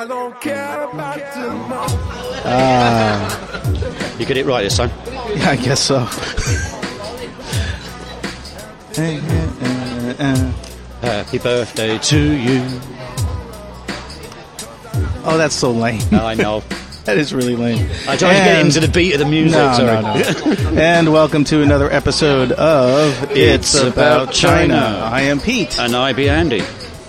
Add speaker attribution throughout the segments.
Speaker 1: I don't care about tomorrow. Ah.
Speaker 2: You get it right this time.
Speaker 3: Yeah, I guess so.
Speaker 2: Happy birthday to you.
Speaker 3: Oh, that's so lame.
Speaker 2: I know.
Speaker 3: That is really lame.
Speaker 2: I tried to get into the beat of the music.
Speaker 3: No,
Speaker 2: sorry.
Speaker 3: no, no. and welcome to another episode of
Speaker 2: It's About China.
Speaker 3: I am Pete,
Speaker 2: And I be Andy.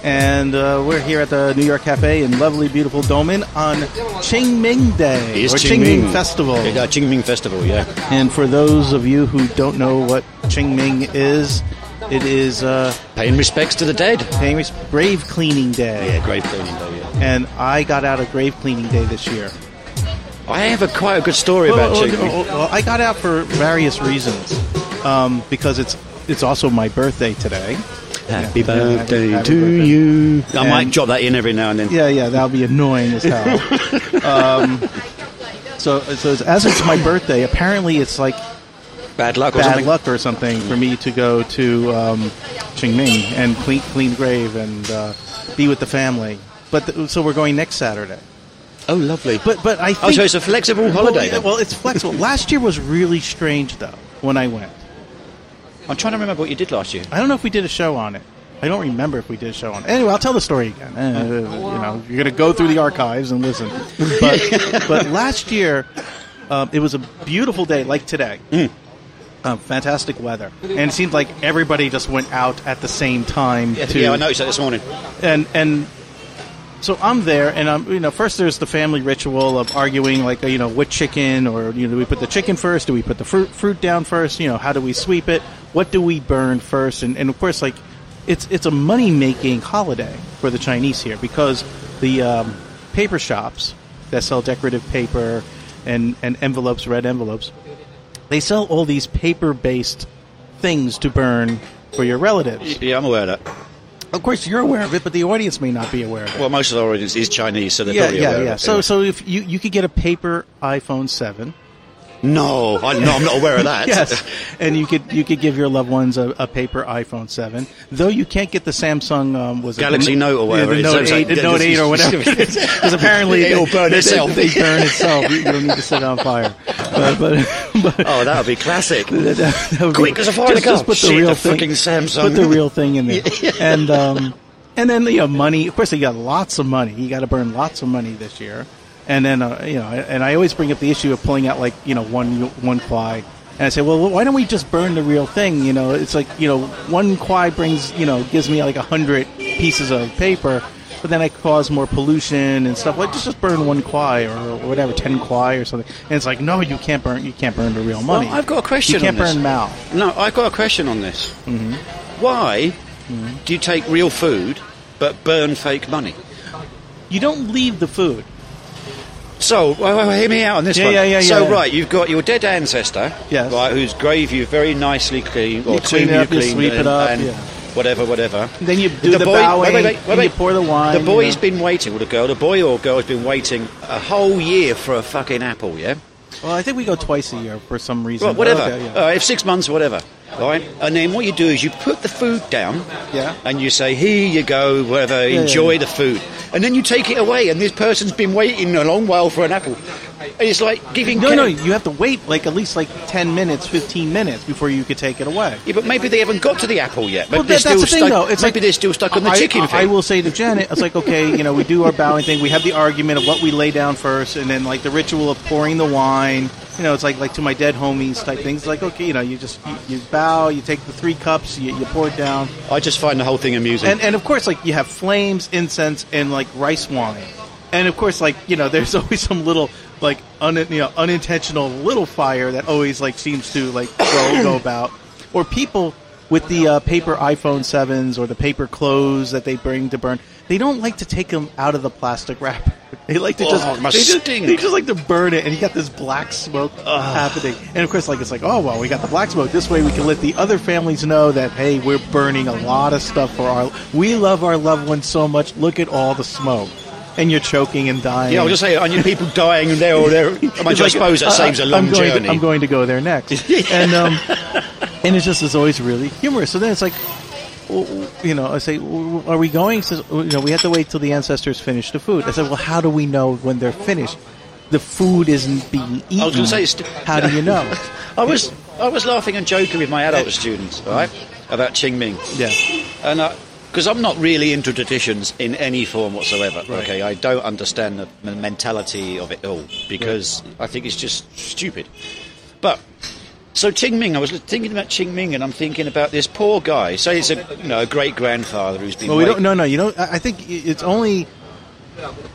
Speaker 3: And uh, we're here at the New York Cafe in lovely, beautiful Doumen on Qingming Day
Speaker 2: It's
Speaker 3: or Qingming Festival.
Speaker 2: Yeah, Qingming Festival, yeah.
Speaker 3: And for those of you who don't know what Qingming is, it is uh,
Speaker 2: Paying respects to the dead.
Speaker 3: paying res- grave cleaning day.
Speaker 2: Yeah, grave cleaning day, yeah.
Speaker 3: And I got out of grave cleaning day this year.
Speaker 2: I have a quite a good story about
Speaker 3: Well,
Speaker 2: Qingming.
Speaker 3: well, well, I got out for various reasons. Um, because it's it's also my birthday today.
Speaker 2: Happy
Speaker 3: Yeah,
Speaker 2: birthday
Speaker 3: happy
Speaker 2: to
Speaker 3: birthday.
Speaker 2: you. I
Speaker 3: And-
Speaker 2: might drop that in every now and then.
Speaker 3: Yeah, yeah, that'll be annoying as hell. um, so, so as it's my birthday, apparently it's like
Speaker 2: Bad luck or
Speaker 3: bad
Speaker 2: something.
Speaker 3: luck or something for me to go to um, Qingming and clean, clean grave and uh, be with the family. But th- so we're going next Saturday.
Speaker 2: Oh, lovely.
Speaker 3: But but I think
Speaker 2: oh, so it's a flexible holiday
Speaker 3: well,
Speaker 2: then?
Speaker 3: well, it's flexible. Last year was really strange though when I went.
Speaker 2: I'm trying to remember what you did last year.
Speaker 3: I don't know if we did a show on it. I don't remember if we did a show on it. Anyway, I'll tell the story again. Uh, you know, you're going to go through the archives and listen. But, but last year, um, it was a beautiful day, like today. Um, fantastic weather, and it seemed like everybody just went out at the same time.
Speaker 2: Yeah,
Speaker 3: to,
Speaker 2: yeah, I noticed that this morning.
Speaker 3: and and so I'm there, and I'm you know first there's the family ritual of arguing like you know what chicken or you know do we put the chicken first? Do we put the fruit fruit down first? You know how do we sweep it? What do we burn first? And and of course like it's it's a money making holiday for the Chinese here because the um, paper shops that sell decorative paper and and envelopes, red envelopes, they sell all these paper based things to burn for your relatives.
Speaker 2: Yeah, I'm aware of that.
Speaker 3: Of course, you're aware of it, but the audience may not be aware of it.
Speaker 2: Well, most of our audience is Chinese, so they're
Speaker 3: yeah,
Speaker 2: probably
Speaker 3: yeah,
Speaker 2: aware
Speaker 3: yeah.
Speaker 2: of it.
Speaker 3: So, so if you you could get a paper iPhone seven,
Speaker 2: No, I, no, I'm not aware of that.
Speaker 3: yes, and you could you could give your loved ones a, a paper iPhone seven. Though you can't get the Samsung um, was it
Speaker 2: Galaxy
Speaker 3: the,
Speaker 2: Note or whatever
Speaker 3: yeah,
Speaker 2: it
Speaker 3: the. Note eight, the
Speaker 2: like-
Speaker 3: Note eight or whatever, because apparently
Speaker 2: It'll
Speaker 3: they-
Speaker 2: burn itself.
Speaker 3: They, burn itself. You don't need to set it on fire. But, but, but
Speaker 2: Oh, that would be classic.
Speaker 3: that, that would
Speaker 2: Quick
Speaker 3: be-
Speaker 2: as a fire
Speaker 3: just, just put the
Speaker 2: Shit,
Speaker 3: real
Speaker 2: the
Speaker 3: thing.
Speaker 2: fucking Samsung.
Speaker 3: Put the real thing in there, and um, and then you know money. Of course, you got lots of money. You got to burn lots of money this year, and then uh, you know, and I always bring up the issue of pulling out like you know one one kwai. And I say, well, why don't we just burn the real thing? You know, it's like you know, one kwai brings you know gives me like a hundred pieces of paper, but then I cause more pollution and stuff. Like just just burn one kwai or whatever, ten kwai or something. And it's like, no, you can't burn. You can't burn the real money.
Speaker 2: Well, I've got a question
Speaker 3: You can't
Speaker 2: on this.
Speaker 3: burn Mao.
Speaker 2: No, I've got a question on this.
Speaker 3: Mm-hmm.
Speaker 2: Why do you take real food but burn fake money?
Speaker 3: You don't leave the food.
Speaker 2: So, well, well, hear me out on this
Speaker 3: Yeah,
Speaker 2: one.
Speaker 3: yeah, yeah,
Speaker 2: so,
Speaker 3: yeah.
Speaker 2: right, you've got your dead ancestor,
Speaker 3: Yes.
Speaker 2: right, whose grave you've very nicely cleaned, or
Speaker 3: You clean
Speaker 2: tomb
Speaker 3: it up,
Speaker 2: you
Speaker 3: you
Speaker 2: cleaned,
Speaker 3: sweep it
Speaker 2: and,
Speaker 3: up,
Speaker 2: and
Speaker 3: yeah.
Speaker 2: Whatever, whatever.
Speaker 3: Then you do the, bowing,
Speaker 2: wait, wait, wait,
Speaker 3: and
Speaker 2: wait,
Speaker 3: you pour the wine.
Speaker 2: The
Speaker 3: you
Speaker 2: boy's
Speaker 3: know.
Speaker 2: been waiting, or the girl, the boy or girl has been waiting a whole year for a fucking apple, yeah?
Speaker 3: Well, I think we go twice a year for some reason.
Speaker 2: Well, whatever.
Speaker 3: Okay, yeah.
Speaker 2: Uh, if six months, whatever. Right? And then what you do is you put the food down.
Speaker 3: Yeah.
Speaker 2: And you say, here you go, whatever,
Speaker 3: yeah,
Speaker 2: enjoy
Speaker 3: yeah.
Speaker 2: the food. And then you take it away, and this person's been waiting a long while for an apple. And it's like giving.
Speaker 3: no,
Speaker 2: ca-
Speaker 3: no, you have to wait like at least like ten minutes, fifteen minutes before you could take it away.
Speaker 2: Yeah, but maybe they haven't got to the apple yet. Maybe
Speaker 3: Well,
Speaker 2: they're
Speaker 3: that- that's the thing,
Speaker 2: stuck,
Speaker 3: though. It's
Speaker 2: maybe
Speaker 3: like-
Speaker 2: they're still stuck on the
Speaker 3: I,
Speaker 2: chicken
Speaker 3: I,
Speaker 2: thing.
Speaker 3: I will say to Janet, it's like okay, you know, we do our bowing thing. We have the argument of what we lay down first, and then like the ritual of pouring the wine. You know, it's like like to my dead homies type things. Like okay, you know, you just you, you bow, you take the three cups, you, you pour it down,
Speaker 2: I just find the whole thing amusing.
Speaker 3: and and of course like you have flames incense and like rice wine and of course like you know there's always some little like un, you know unintentional little fire that always like seems to like go, go about or people with the uh, paper iphone 7s or the paper clothes that they bring to burn they don't like to take them out of the plastic wrapper. They like to
Speaker 2: Oh,
Speaker 3: just
Speaker 2: it must
Speaker 3: they just, they just like to burn it and you got this black smoke happening. And of course like it's like oh well we got the black smoke. This way we can let the other families know that hey we're burning a lot of stuff for our we love our loved ones so much. Look at all the smoke. And you're choking and dying.
Speaker 2: Yeah, I'll just say, I need people dying there or there. I, mean, I suppose that
Speaker 3: uh,
Speaker 2: saves a long
Speaker 3: I'm going
Speaker 2: journey.
Speaker 3: To, I'm going to go there next, and um, and it's just it's always really humorous. So then it's like, "W- w- you know, I say, are we going? He says, you know, we have to wait till the ancestors finish the food. I said, well, how do we know when they're finished? The food isn't being eaten.
Speaker 2: I was going to say, st-
Speaker 3: how do you know?
Speaker 2: I was I was laughing and joking with my adult students, right, about Qing Ming,
Speaker 3: Yeah.
Speaker 2: and uh, because I'm not really into traditions in any form whatsoever. Okay, I don't understand the mentality of it all because I think it's just stupid. But so Qing Ming, I was thinking about Qing Ming, and I'm thinking about this poor guy. Say it's a you know a great grandfather who's been.
Speaker 3: Well, we
Speaker 2: wait-
Speaker 3: don't. No, no. You don't. I I think it's only.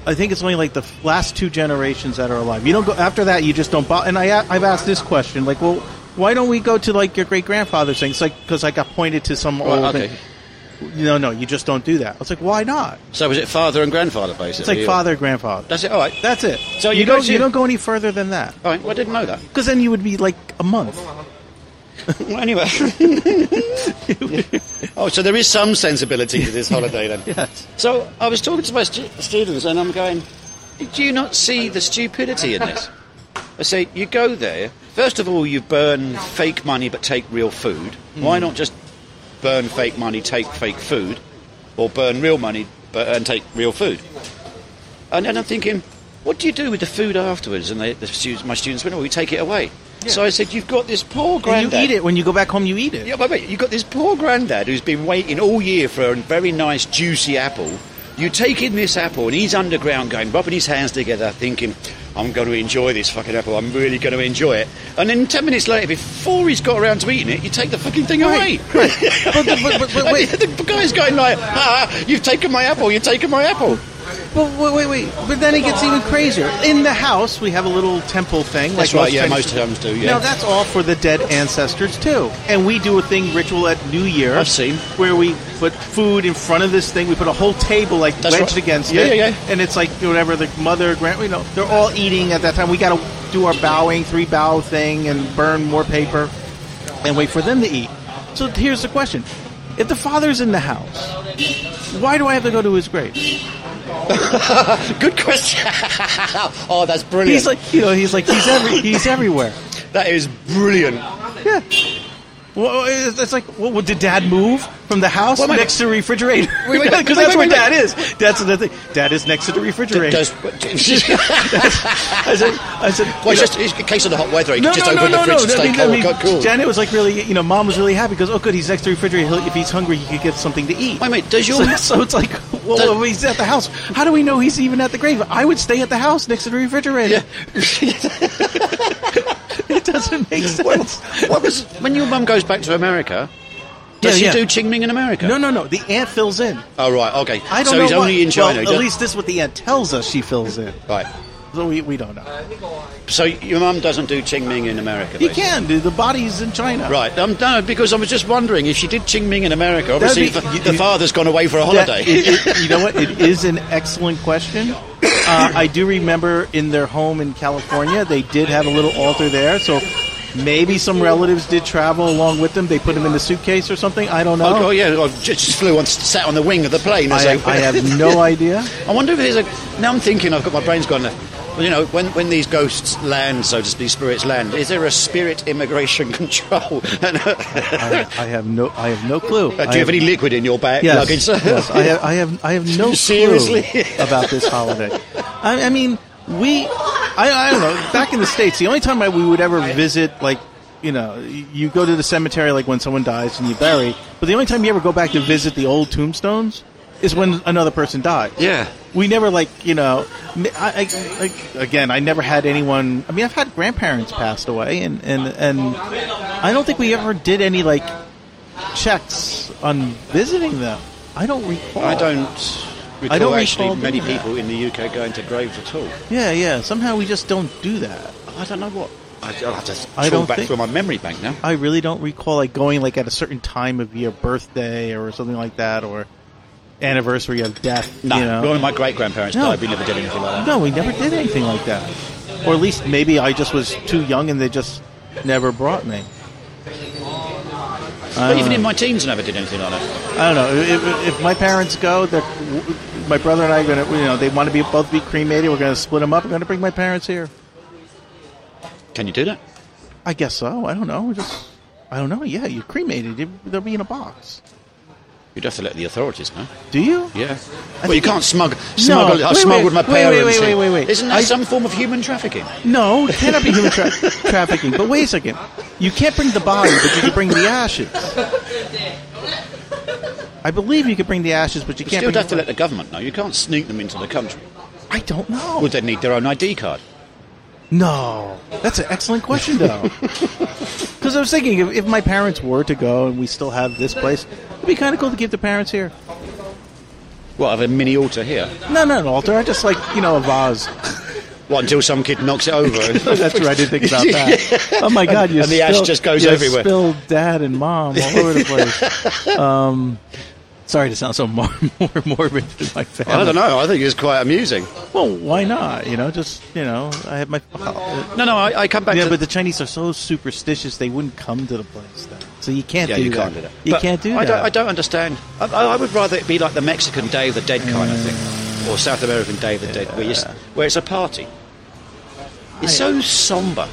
Speaker 3: I think it's only like the last two generations that are alive. You don't go after that. You just don't. Bo- and I've asked this question, like, well, why don't we go to like your great grandfather's thing? It's like because I got pointed to some
Speaker 2: Well,
Speaker 3: old.
Speaker 2: okay.
Speaker 3: No, no, you just don't do that. I was like, why not?
Speaker 2: So is it father and grandfather basically?
Speaker 3: It's like
Speaker 2: or-
Speaker 3: father, grandfather.
Speaker 2: That's it. All right.
Speaker 3: That's it.
Speaker 2: So you
Speaker 3: you,
Speaker 2: go
Speaker 3: don't.
Speaker 2: to-
Speaker 3: You don't go any further than that
Speaker 2: All right. Well, I didn't know that.
Speaker 3: because then you would be like a month.
Speaker 2: Well, anyway. oh, so there is some sensibility to this holiday then.
Speaker 3: Yes.
Speaker 2: So I was talking to my stu- students and I'm going, do you not see the stupidity in this? I say, you go there, first of all, you burn fake money but take real food. Why hmm. not just burn fake money, take fake food? Or burn real money but, and take real food? And then I'm thinking, what do you do with the food afterwards? And they, the students, my students went, oh, we take it away. So I said, you've got this poor
Speaker 3: And
Speaker 2: granddad.
Speaker 3: you eat it when you go back home. You eat it.
Speaker 2: Yeah, but wait, you've got this poor granddad who's been waiting all year for a very nice, juicy apple. You take in this apple, and he's underground going, rubbing his hands together, thinking, I'm going to enjoy this fucking apple, I'm really going to enjoy it. And then 10 minutes later, before he's got around to eating it, you take the fucking thing away.
Speaker 3: But, but, but, but.
Speaker 2: The guy's going like, ah, you've taken my apple, you've taken my apple.
Speaker 3: But wait, wait, wait. But then it gets even crazier. In the house, we have a little temple thing.
Speaker 2: That's
Speaker 3: like
Speaker 2: right, yeah,
Speaker 3: Chinese-
Speaker 2: most homes do, yeah.
Speaker 3: Now that's all for the dead ancestors too. And we do a thing ritual at New Year.
Speaker 2: I've seen.
Speaker 3: where we put food in front of this thing. We put a whole table like
Speaker 2: That's
Speaker 3: wedged
Speaker 2: right.
Speaker 3: against
Speaker 2: Yeah,
Speaker 3: it.
Speaker 2: yeah, yeah.
Speaker 3: And it's like whatever the mother, grand, you know, they're all eating at that time. We got to do our bowing, three bow thing, and burn more paper, and wait for them to eat. So here's the question: If the father's in the house, why do I have to go to his grave?
Speaker 2: Good question. oh, that's brilliant.
Speaker 3: He's like, you know, he's like, he's every, he's everywhere.
Speaker 2: that is brilliant.
Speaker 3: Yeah. Well, it's like, well, did Dad move from the house
Speaker 2: Well,
Speaker 3: next to the refrigerator? Because that's
Speaker 2: wait,
Speaker 3: where Dad is. That's the thing. Dad is next to the refrigerator.
Speaker 2: Does,
Speaker 3: I said, I said,
Speaker 2: Well, it's
Speaker 3: you
Speaker 2: just it's in case of the hot weather, you
Speaker 3: know-
Speaker 2: can just
Speaker 3: no, no,
Speaker 2: open
Speaker 3: no,
Speaker 2: the
Speaker 3: no,
Speaker 2: fridge
Speaker 3: no.
Speaker 2: and
Speaker 3: I
Speaker 2: stay
Speaker 3: mean,
Speaker 2: cold,
Speaker 3: I mean,
Speaker 2: oh, cool.
Speaker 3: Janet was like really, you know, Mom was really happy because oh, good, he's next to the refrigerator. He'll, if he's hungry, he could get something to eat.
Speaker 2: Wait, wait, does your
Speaker 3: So, so it's like, well,
Speaker 2: Does-
Speaker 3: well, he's at the house. How do we know he's even at the grave? I would stay at the house next to the refrigerator. it doesn't make sense.
Speaker 2: what was when your mum goes back to America? Does
Speaker 3: Yeah,
Speaker 2: she
Speaker 3: yeah.
Speaker 2: do Qing Ming in America?
Speaker 3: No, no, no. The aunt fills in.
Speaker 2: Oh right, okay.
Speaker 3: I don't
Speaker 2: so
Speaker 3: know
Speaker 2: he's only
Speaker 3: what-
Speaker 2: in China.
Speaker 3: Well, at least this is what the aunt tells us. She fills in.
Speaker 2: right.
Speaker 3: So we, we don't know.
Speaker 2: So your mum doesn't do Qing Ming in America.
Speaker 3: He
Speaker 2: basically?
Speaker 3: can. do. The body's in China.
Speaker 2: Right. Um, no, because I was just wondering if she did Qing Ming in America.
Speaker 3: That'd
Speaker 2: Obviously,
Speaker 3: be-
Speaker 2: the, the
Speaker 3: you-
Speaker 2: father's gone away for a
Speaker 3: That-
Speaker 2: holiday.
Speaker 3: it- it- you know what? It is an excellent question. Uh, I do remember in their home in California, they did have a little altar there. So maybe some relatives did travel along with them. They put them in the suitcase or something. I don't know.
Speaker 2: Oh, oh, yeah, I just flew on, sat on the wing of the plane.
Speaker 3: I, have, I have no idea.
Speaker 2: I wonder if there's a. Now I'm thinking, I've got my brain's gone. Well, you know, when, when these ghosts land, so to speak, spirits land, is there a spirit immigration control?
Speaker 3: I, I have no. I have no clue.
Speaker 2: Uh, do
Speaker 3: I
Speaker 2: you have any liquid in your bag
Speaker 3: Yes,
Speaker 2: luggage?
Speaker 3: yes. I have. I have. I have no
Speaker 2: Seriously?
Speaker 3: clue about this holiday. I, I mean, we. I, I don't know. Back in the states, the only time I, we would ever visit, like, you know, you go to the cemetery like when someone dies and you bury. But the only time you ever go back to visit the old tombstones is when another person died.
Speaker 2: yeah.
Speaker 3: We never like you know. I, I, like again, I never had anyone. I mean, I've had grandparents passed away, and and and I don't think we ever did any like checks on visiting them. I don't recall.
Speaker 2: I don't recall
Speaker 3: I don't
Speaker 2: actually
Speaker 3: recall
Speaker 2: many people in the UK going to graves at all.
Speaker 3: Yeah, yeah. Somehow we just don't do that.
Speaker 2: I don't know what. I, I'll have to
Speaker 3: I don't
Speaker 2: back
Speaker 3: think-
Speaker 2: through my memory bank now.
Speaker 3: I really don't recall like going like at a certain time of your birthday or something like that, or anniversary of death.
Speaker 2: No,
Speaker 3: you know?
Speaker 2: when my great grandparents
Speaker 3: No.
Speaker 2: died, we never did anything like that.
Speaker 3: No, we never did anything like that. Or at least maybe I just was too young and they just never brought me.
Speaker 2: But even in uh, my teens, I never did anything like that.
Speaker 3: I don't know. If, if my parents go, my brother and I are going to, you know, they want to be both be cremated. We're going to split them up. We're going to bring my parents here.
Speaker 2: Can you do that?
Speaker 3: I guess so. I don't know. Just, I don't know. Yeah, you're cremated. They'll be in a box.
Speaker 2: You'd have to let the authorities know.
Speaker 3: Do you?
Speaker 2: Yeah. Well, you can't smuggle. smuggle I
Speaker 3: wait,
Speaker 2: smuggled
Speaker 3: wait,
Speaker 2: my
Speaker 3: wait,
Speaker 2: parents.
Speaker 3: wait, wait,
Speaker 2: in.
Speaker 3: wait, wait.
Speaker 2: Isn't that
Speaker 3: I-
Speaker 2: some form of human trafficking?
Speaker 3: No, it cannot be human tra- trafficking. But wait a second. You can't bring the body, but you can bring the ashes. I believe you could bring the ashes, but you
Speaker 2: You
Speaker 3: can't. Bring the Still
Speaker 2: have to let the government know. You can't sneak them into the country.
Speaker 3: I don't know.
Speaker 2: Would they need their own ID card?
Speaker 3: No, that's an excellent question, though. Because I was thinking, if, if my parents were to go and we still have this place, it'd be kind of cool to keep the parents here.
Speaker 2: What, have a mini altar here?
Speaker 3: No, not an altar. I just like you know a vase.
Speaker 2: What, until some kid knocks it over?
Speaker 3: That's right. I didn't think about that. Oh my God! You
Speaker 2: And the ash
Speaker 3: spilled-
Speaker 2: just goes
Speaker 3: you
Speaker 2: everywhere.
Speaker 3: Spilled dad and mom all over the place. Um, sorry to sound so more, more morbid than my family.
Speaker 2: I don't know. I think it's quite amusing.
Speaker 3: Well, why not? You know, just you know, I have my.
Speaker 2: No, no, I, I come back
Speaker 3: yeah,
Speaker 2: to...
Speaker 3: but the Chinese are so superstitious; they wouldn't come to the place. So you can't
Speaker 2: yeah,
Speaker 3: do
Speaker 2: you
Speaker 3: that.
Speaker 2: can't do that.
Speaker 3: You
Speaker 2: But
Speaker 3: can't do
Speaker 2: I
Speaker 3: that.
Speaker 2: Don't, I don't understand. I, I I would rather it be like the Mexican Day of the Dead kind of thing, or South American Day of the Dead, where, where it's a party. It's so uh, somber.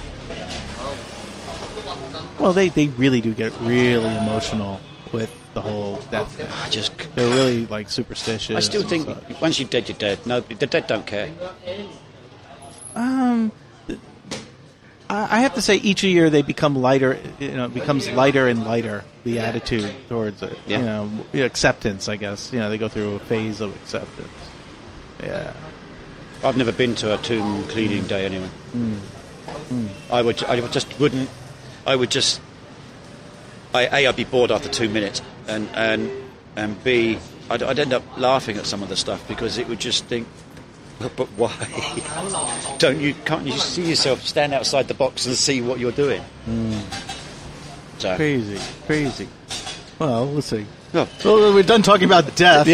Speaker 3: Well, they, they really do get really emotional with the whole death thing.
Speaker 2: I just,
Speaker 3: They're really like superstitious.
Speaker 2: I still think
Speaker 3: such.
Speaker 2: once you're dead, you're dead. No, the dead don't care.
Speaker 3: I I have to say, each year they become lighter. You know, it becomes lighter and lighter. The attitude towards it.
Speaker 2: Yeah.
Speaker 3: You know, acceptance. I guess. You know, they go through a phase of acceptance. Yeah.
Speaker 2: I've never been to a tomb cleaning day anyway. Hmm. Hmm. I would, I would just wouldn't. I would just. I, a, I'd be bored after two minutes, and and and B, I'd, I'd end up laughing at some of the stuff because it would just think, but, but why? Don't you? Can't you see yourself stand outside the box and see what you're doing? So,
Speaker 3: Crazy. Crazy. Well, we'll see.
Speaker 2: no,
Speaker 3: Well, we're done talking about death.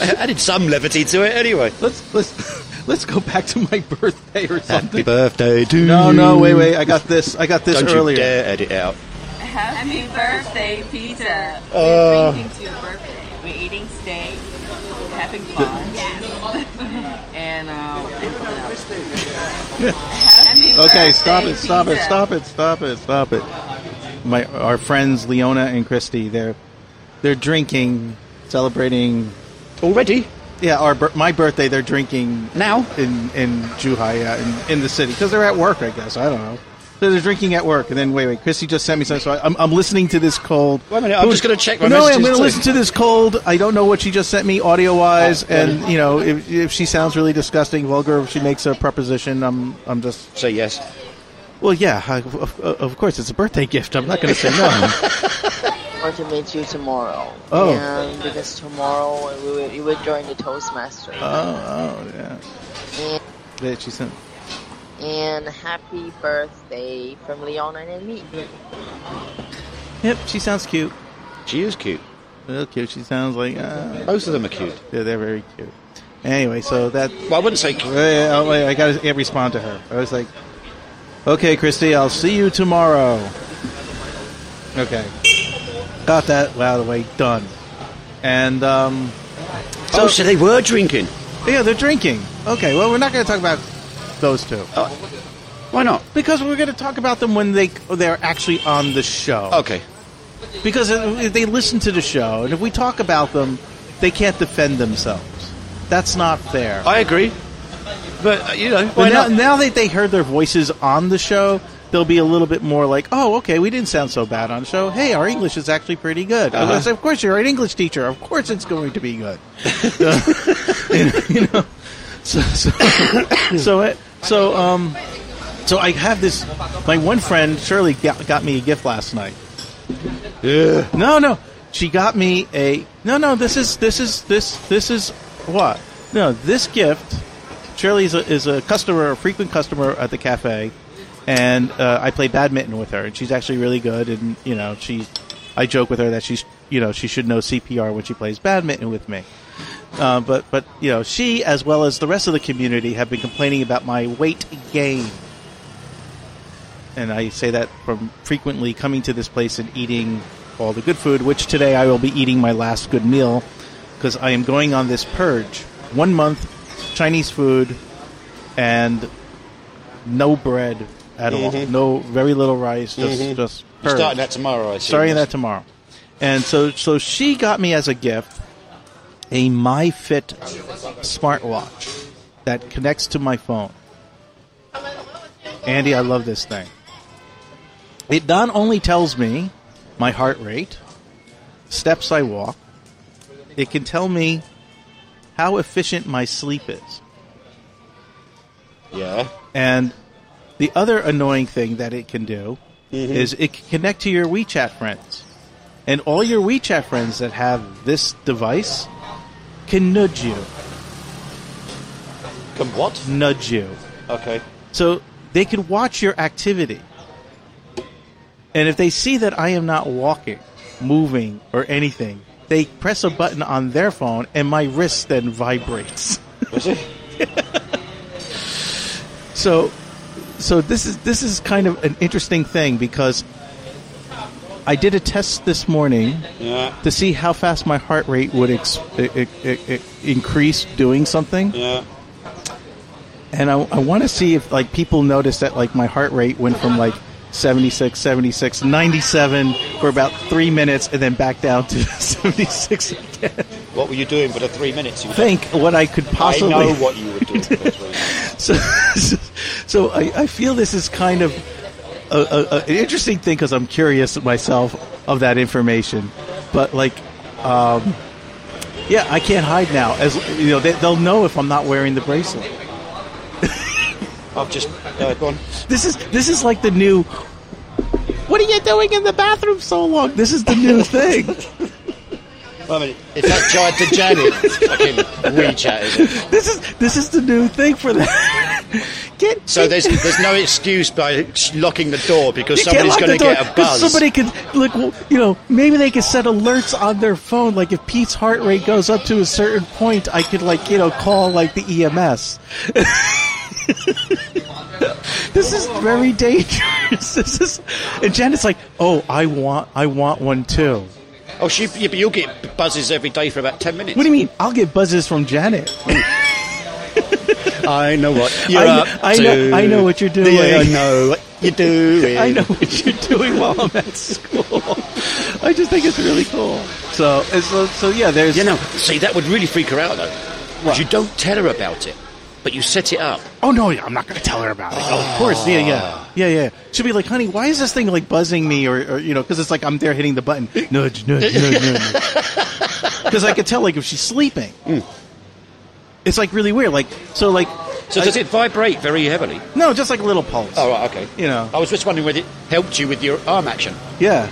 Speaker 2: I added some levity to it anyway.
Speaker 3: Let's let's let's go back to my birthday or something.
Speaker 2: Happy birthday to
Speaker 3: No, no, wait, wait. I got this. I got this
Speaker 2: Don't
Speaker 3: earlier.
Speaker 2: you dare edit out.
Speaker 4: Happy birthday, Peter.
Speaker 2: Uh.
Speaker 4: We're drinking to your birthday. We're eating steak, having fun. and, um, and something else. Happy
Speaker 3: Okay, stop it, stop it, stop it, stop it, stop it. My our friends Leona and Christy, they're they're drinking, celebrating.
Speaker 2: Already?
Speaker 3: Yeah, our my birthday. They're drinking
Speaker 2: Now?
Speaker 3: in in Zhuhai, yeah, in, in the city because they're at work. I guess I don't know. So they're drinking at work, and then wait, wait. Christy just sent me something, so I, I'm, I'm listening to this cold.
Speaker 2: Wait a minute, I'm just gonna check my
Speaker 3: No, I'm going to listen to this cold. I don't know what she just sent me audio wise,
Speaker 2: Oh,
Speaker 3: and you know, if, if she sounds really disgusting, vulgar, if she makes a preposition, I'm I'm just
Speaker 2: Say yes.
Speaker 3: well, yeah, I, of, of course, it's a birthday gift. I'm not going to say no.
Speaker 5: want to meet you tomorrow.
Speaker 3: Oh.
Speaker 5: And because tomorrow we will, you will join the Toastmaster.
Speaker 3: oh, oh, yeah.
Speaker 5: and,
Speaker 3: Yeah, she sent.
Speaker 5: And happy birthday from Leona and me.
Speaker 3: Yep, she sounds cute.
Speaker 2: She is cute.
Speaker 3: Real cute. She sounds like. Uh,
Speaker 2: Both of them are cute.
Speaker 3: yeah, they're very cute. Anyway, so that.
Speaker 2: Well, I wouldn't say cute.
Speaker 3: Wait, oh, wait, I got to respond to her. I was like, okay, Christy, I'll see you tomorrow. Okay. Got that out of the way. Done. And, um,
Speaker 2: oh, so they were drinking.
Speaker 3: yeah, they're drinking. Okay, well, we're not going to talk about those two.
Speaker 2: Why not?
Speaker 3: Because we're going to talk about them when they they're actually on the show.
Speaker 2: Okay.
Speaker 3: Because if they listen to the show, and if we talk about them, they can't defend themselves. That's not fair.
Speaker 2: I agree. But, uh, you know,
Speaker 3: But now, now that they heard their voices on the show, they'll be a little bit more like, "Oh, okay, we didn't sound so bad on the show. Hey, our English is actually pretty good."
Speaker 2: Uh-huh.
Speaker 3: like, of course, you're an English teacher. Of course, it's going to be good. you know, so so so, it, so um, so I have this. My one friend Shirley got, got me a gift last night.
Speaker 2: Yeah.
Speaker 3: No, no. She got me a no, no. This is this is this this is what? No, this gift. Shirley is a, is a customer, a frequent customer at the cafe, and uh, I play badminton with her, and she's actually really good. And you know, she, I joke with her that she's, you know, she should know CPR when she plays badminton with me. Uh, but but you know, she as well as the rest of the community have been complaining about my weight gain and I say that from frequently coming to this place and eating all the good food, which today I will be eating my last good meal because I am going on this purge. One month, Chinese food, and no bread at all.
Speaker 2: Mhm.
Speaker 3: No, very little rice. Just,
Speaker 2: Mhm.
Speaker 3: just
Speaker 2: You're starting that tomorrow, I see.
Speaker 3: Starting that tomorrow. And so, so she got me as a gift a MyFit smartwatch that connects to my phone. Andy, I love this thing. It not only tells me my heart rate, steps I walk, it can tell me how efficient my sleep is.
Speaker 2: Yeah.
Speaker 3: And the other annoying thing that it can do mm-hmm. is it can connect to your WeChat friends. And all your WeChat friends that have this device can nudge you.
Speaker 2: Come what?
Speaker 3: Nudge you.
Speaker 2: Okay.
Speaker 3: So they can watch your activity. And if they see that I am not walking, moving, or anything, they press a button on their phone and my wrist then vibrates.
Speaker 2: Was it?
Speaker 3: So, so this is this is kind of an interesting thing because I did a test this morning
Speaker 2: Yeah.
Speaker 3: to see how fast my heart rate would ex- i- i- i- i- increase doing something,
Speaker 2: Yeah.
Speaker 3: and I, I want to see if like people notice that like my heart rate went from like 76, 76, 97 for about three minutes, and then back down to 76 again.
Speaker 2: What were you doing for the three minutes? You
Speaker 3: Think what I could possibly.
Speaker 2: I know what you were doing for three minutes.
Speaker 3: so, so I, I feel this is kind of a, a, an interesting thing because I'm curious myself of that information, but like, um, yeah, I can't hide now. As you know, they, they'll know if I'm not wearing the bracelet.
Speaker 2: I've just uh, gone.
Speaker 3: This is this is like the new. What are you doing in the bathroom so long? This is the new thing.
Speaker 2: I mean, it's that giant to Janet fucking WeChat, is it?
Speaker 3: This is this is the new thing for that. Get
Speaker 2: So there's there's no excuse by locking the door because somebody's going to get a buzz.
Speaker 3: Somebody could look. You know, maybe they could set alerts on their phone. Like if Pete's heart rate goes up to a certain point, I could like you know call like the EMS. this is very dangerous. This is, and Janet's like, oh, I want, I want one too.
Speaker 2: Oh, she, yeah, but you'll get buzzes every day for about ten minutes.
Speaker 3: What do you mean? I'll get buzzes from Janet.
Speaker 2: I know what you're
Speaker 3: I-
Speaker 2: up
Speaker 3: I
Speaker 2: to.
Speaker 3: know- I know what you're doing.
Speaker 2: Yeah, I know what you're doing.
Speaker 3: I know what you're doing while I'm at school. I just think it's really cool. So, so, so yeah. There's
Speaker 2: You know, see, that would really freak her out though. Because you don't tell her about it, but you set it up.
Speaker 3: Oh no, I'm not going to tell her about it. Oh, of course, yeah, yeah, ah. yeah, yeah. She'll be like, "Honey, why is this thing like buzzing me?" Or, or you know, because it's like I'm there hitting the button, nudge, nudge, nudge, nudge. Because I could tell, like, if she's sleeping, mm. It's like really weird. Like, so, like,
Speaker 2: So
Speaker 3: I-
Speaker 2: does it vibrate very heavily?
Speaker 3: No, just like a little pulse.
Speaker 2: Oh, right, okay.
Speaker 3: You know.
Speaker 2: I was just wondering whether it helped you with your arm action.
Speaker 3: Yeah,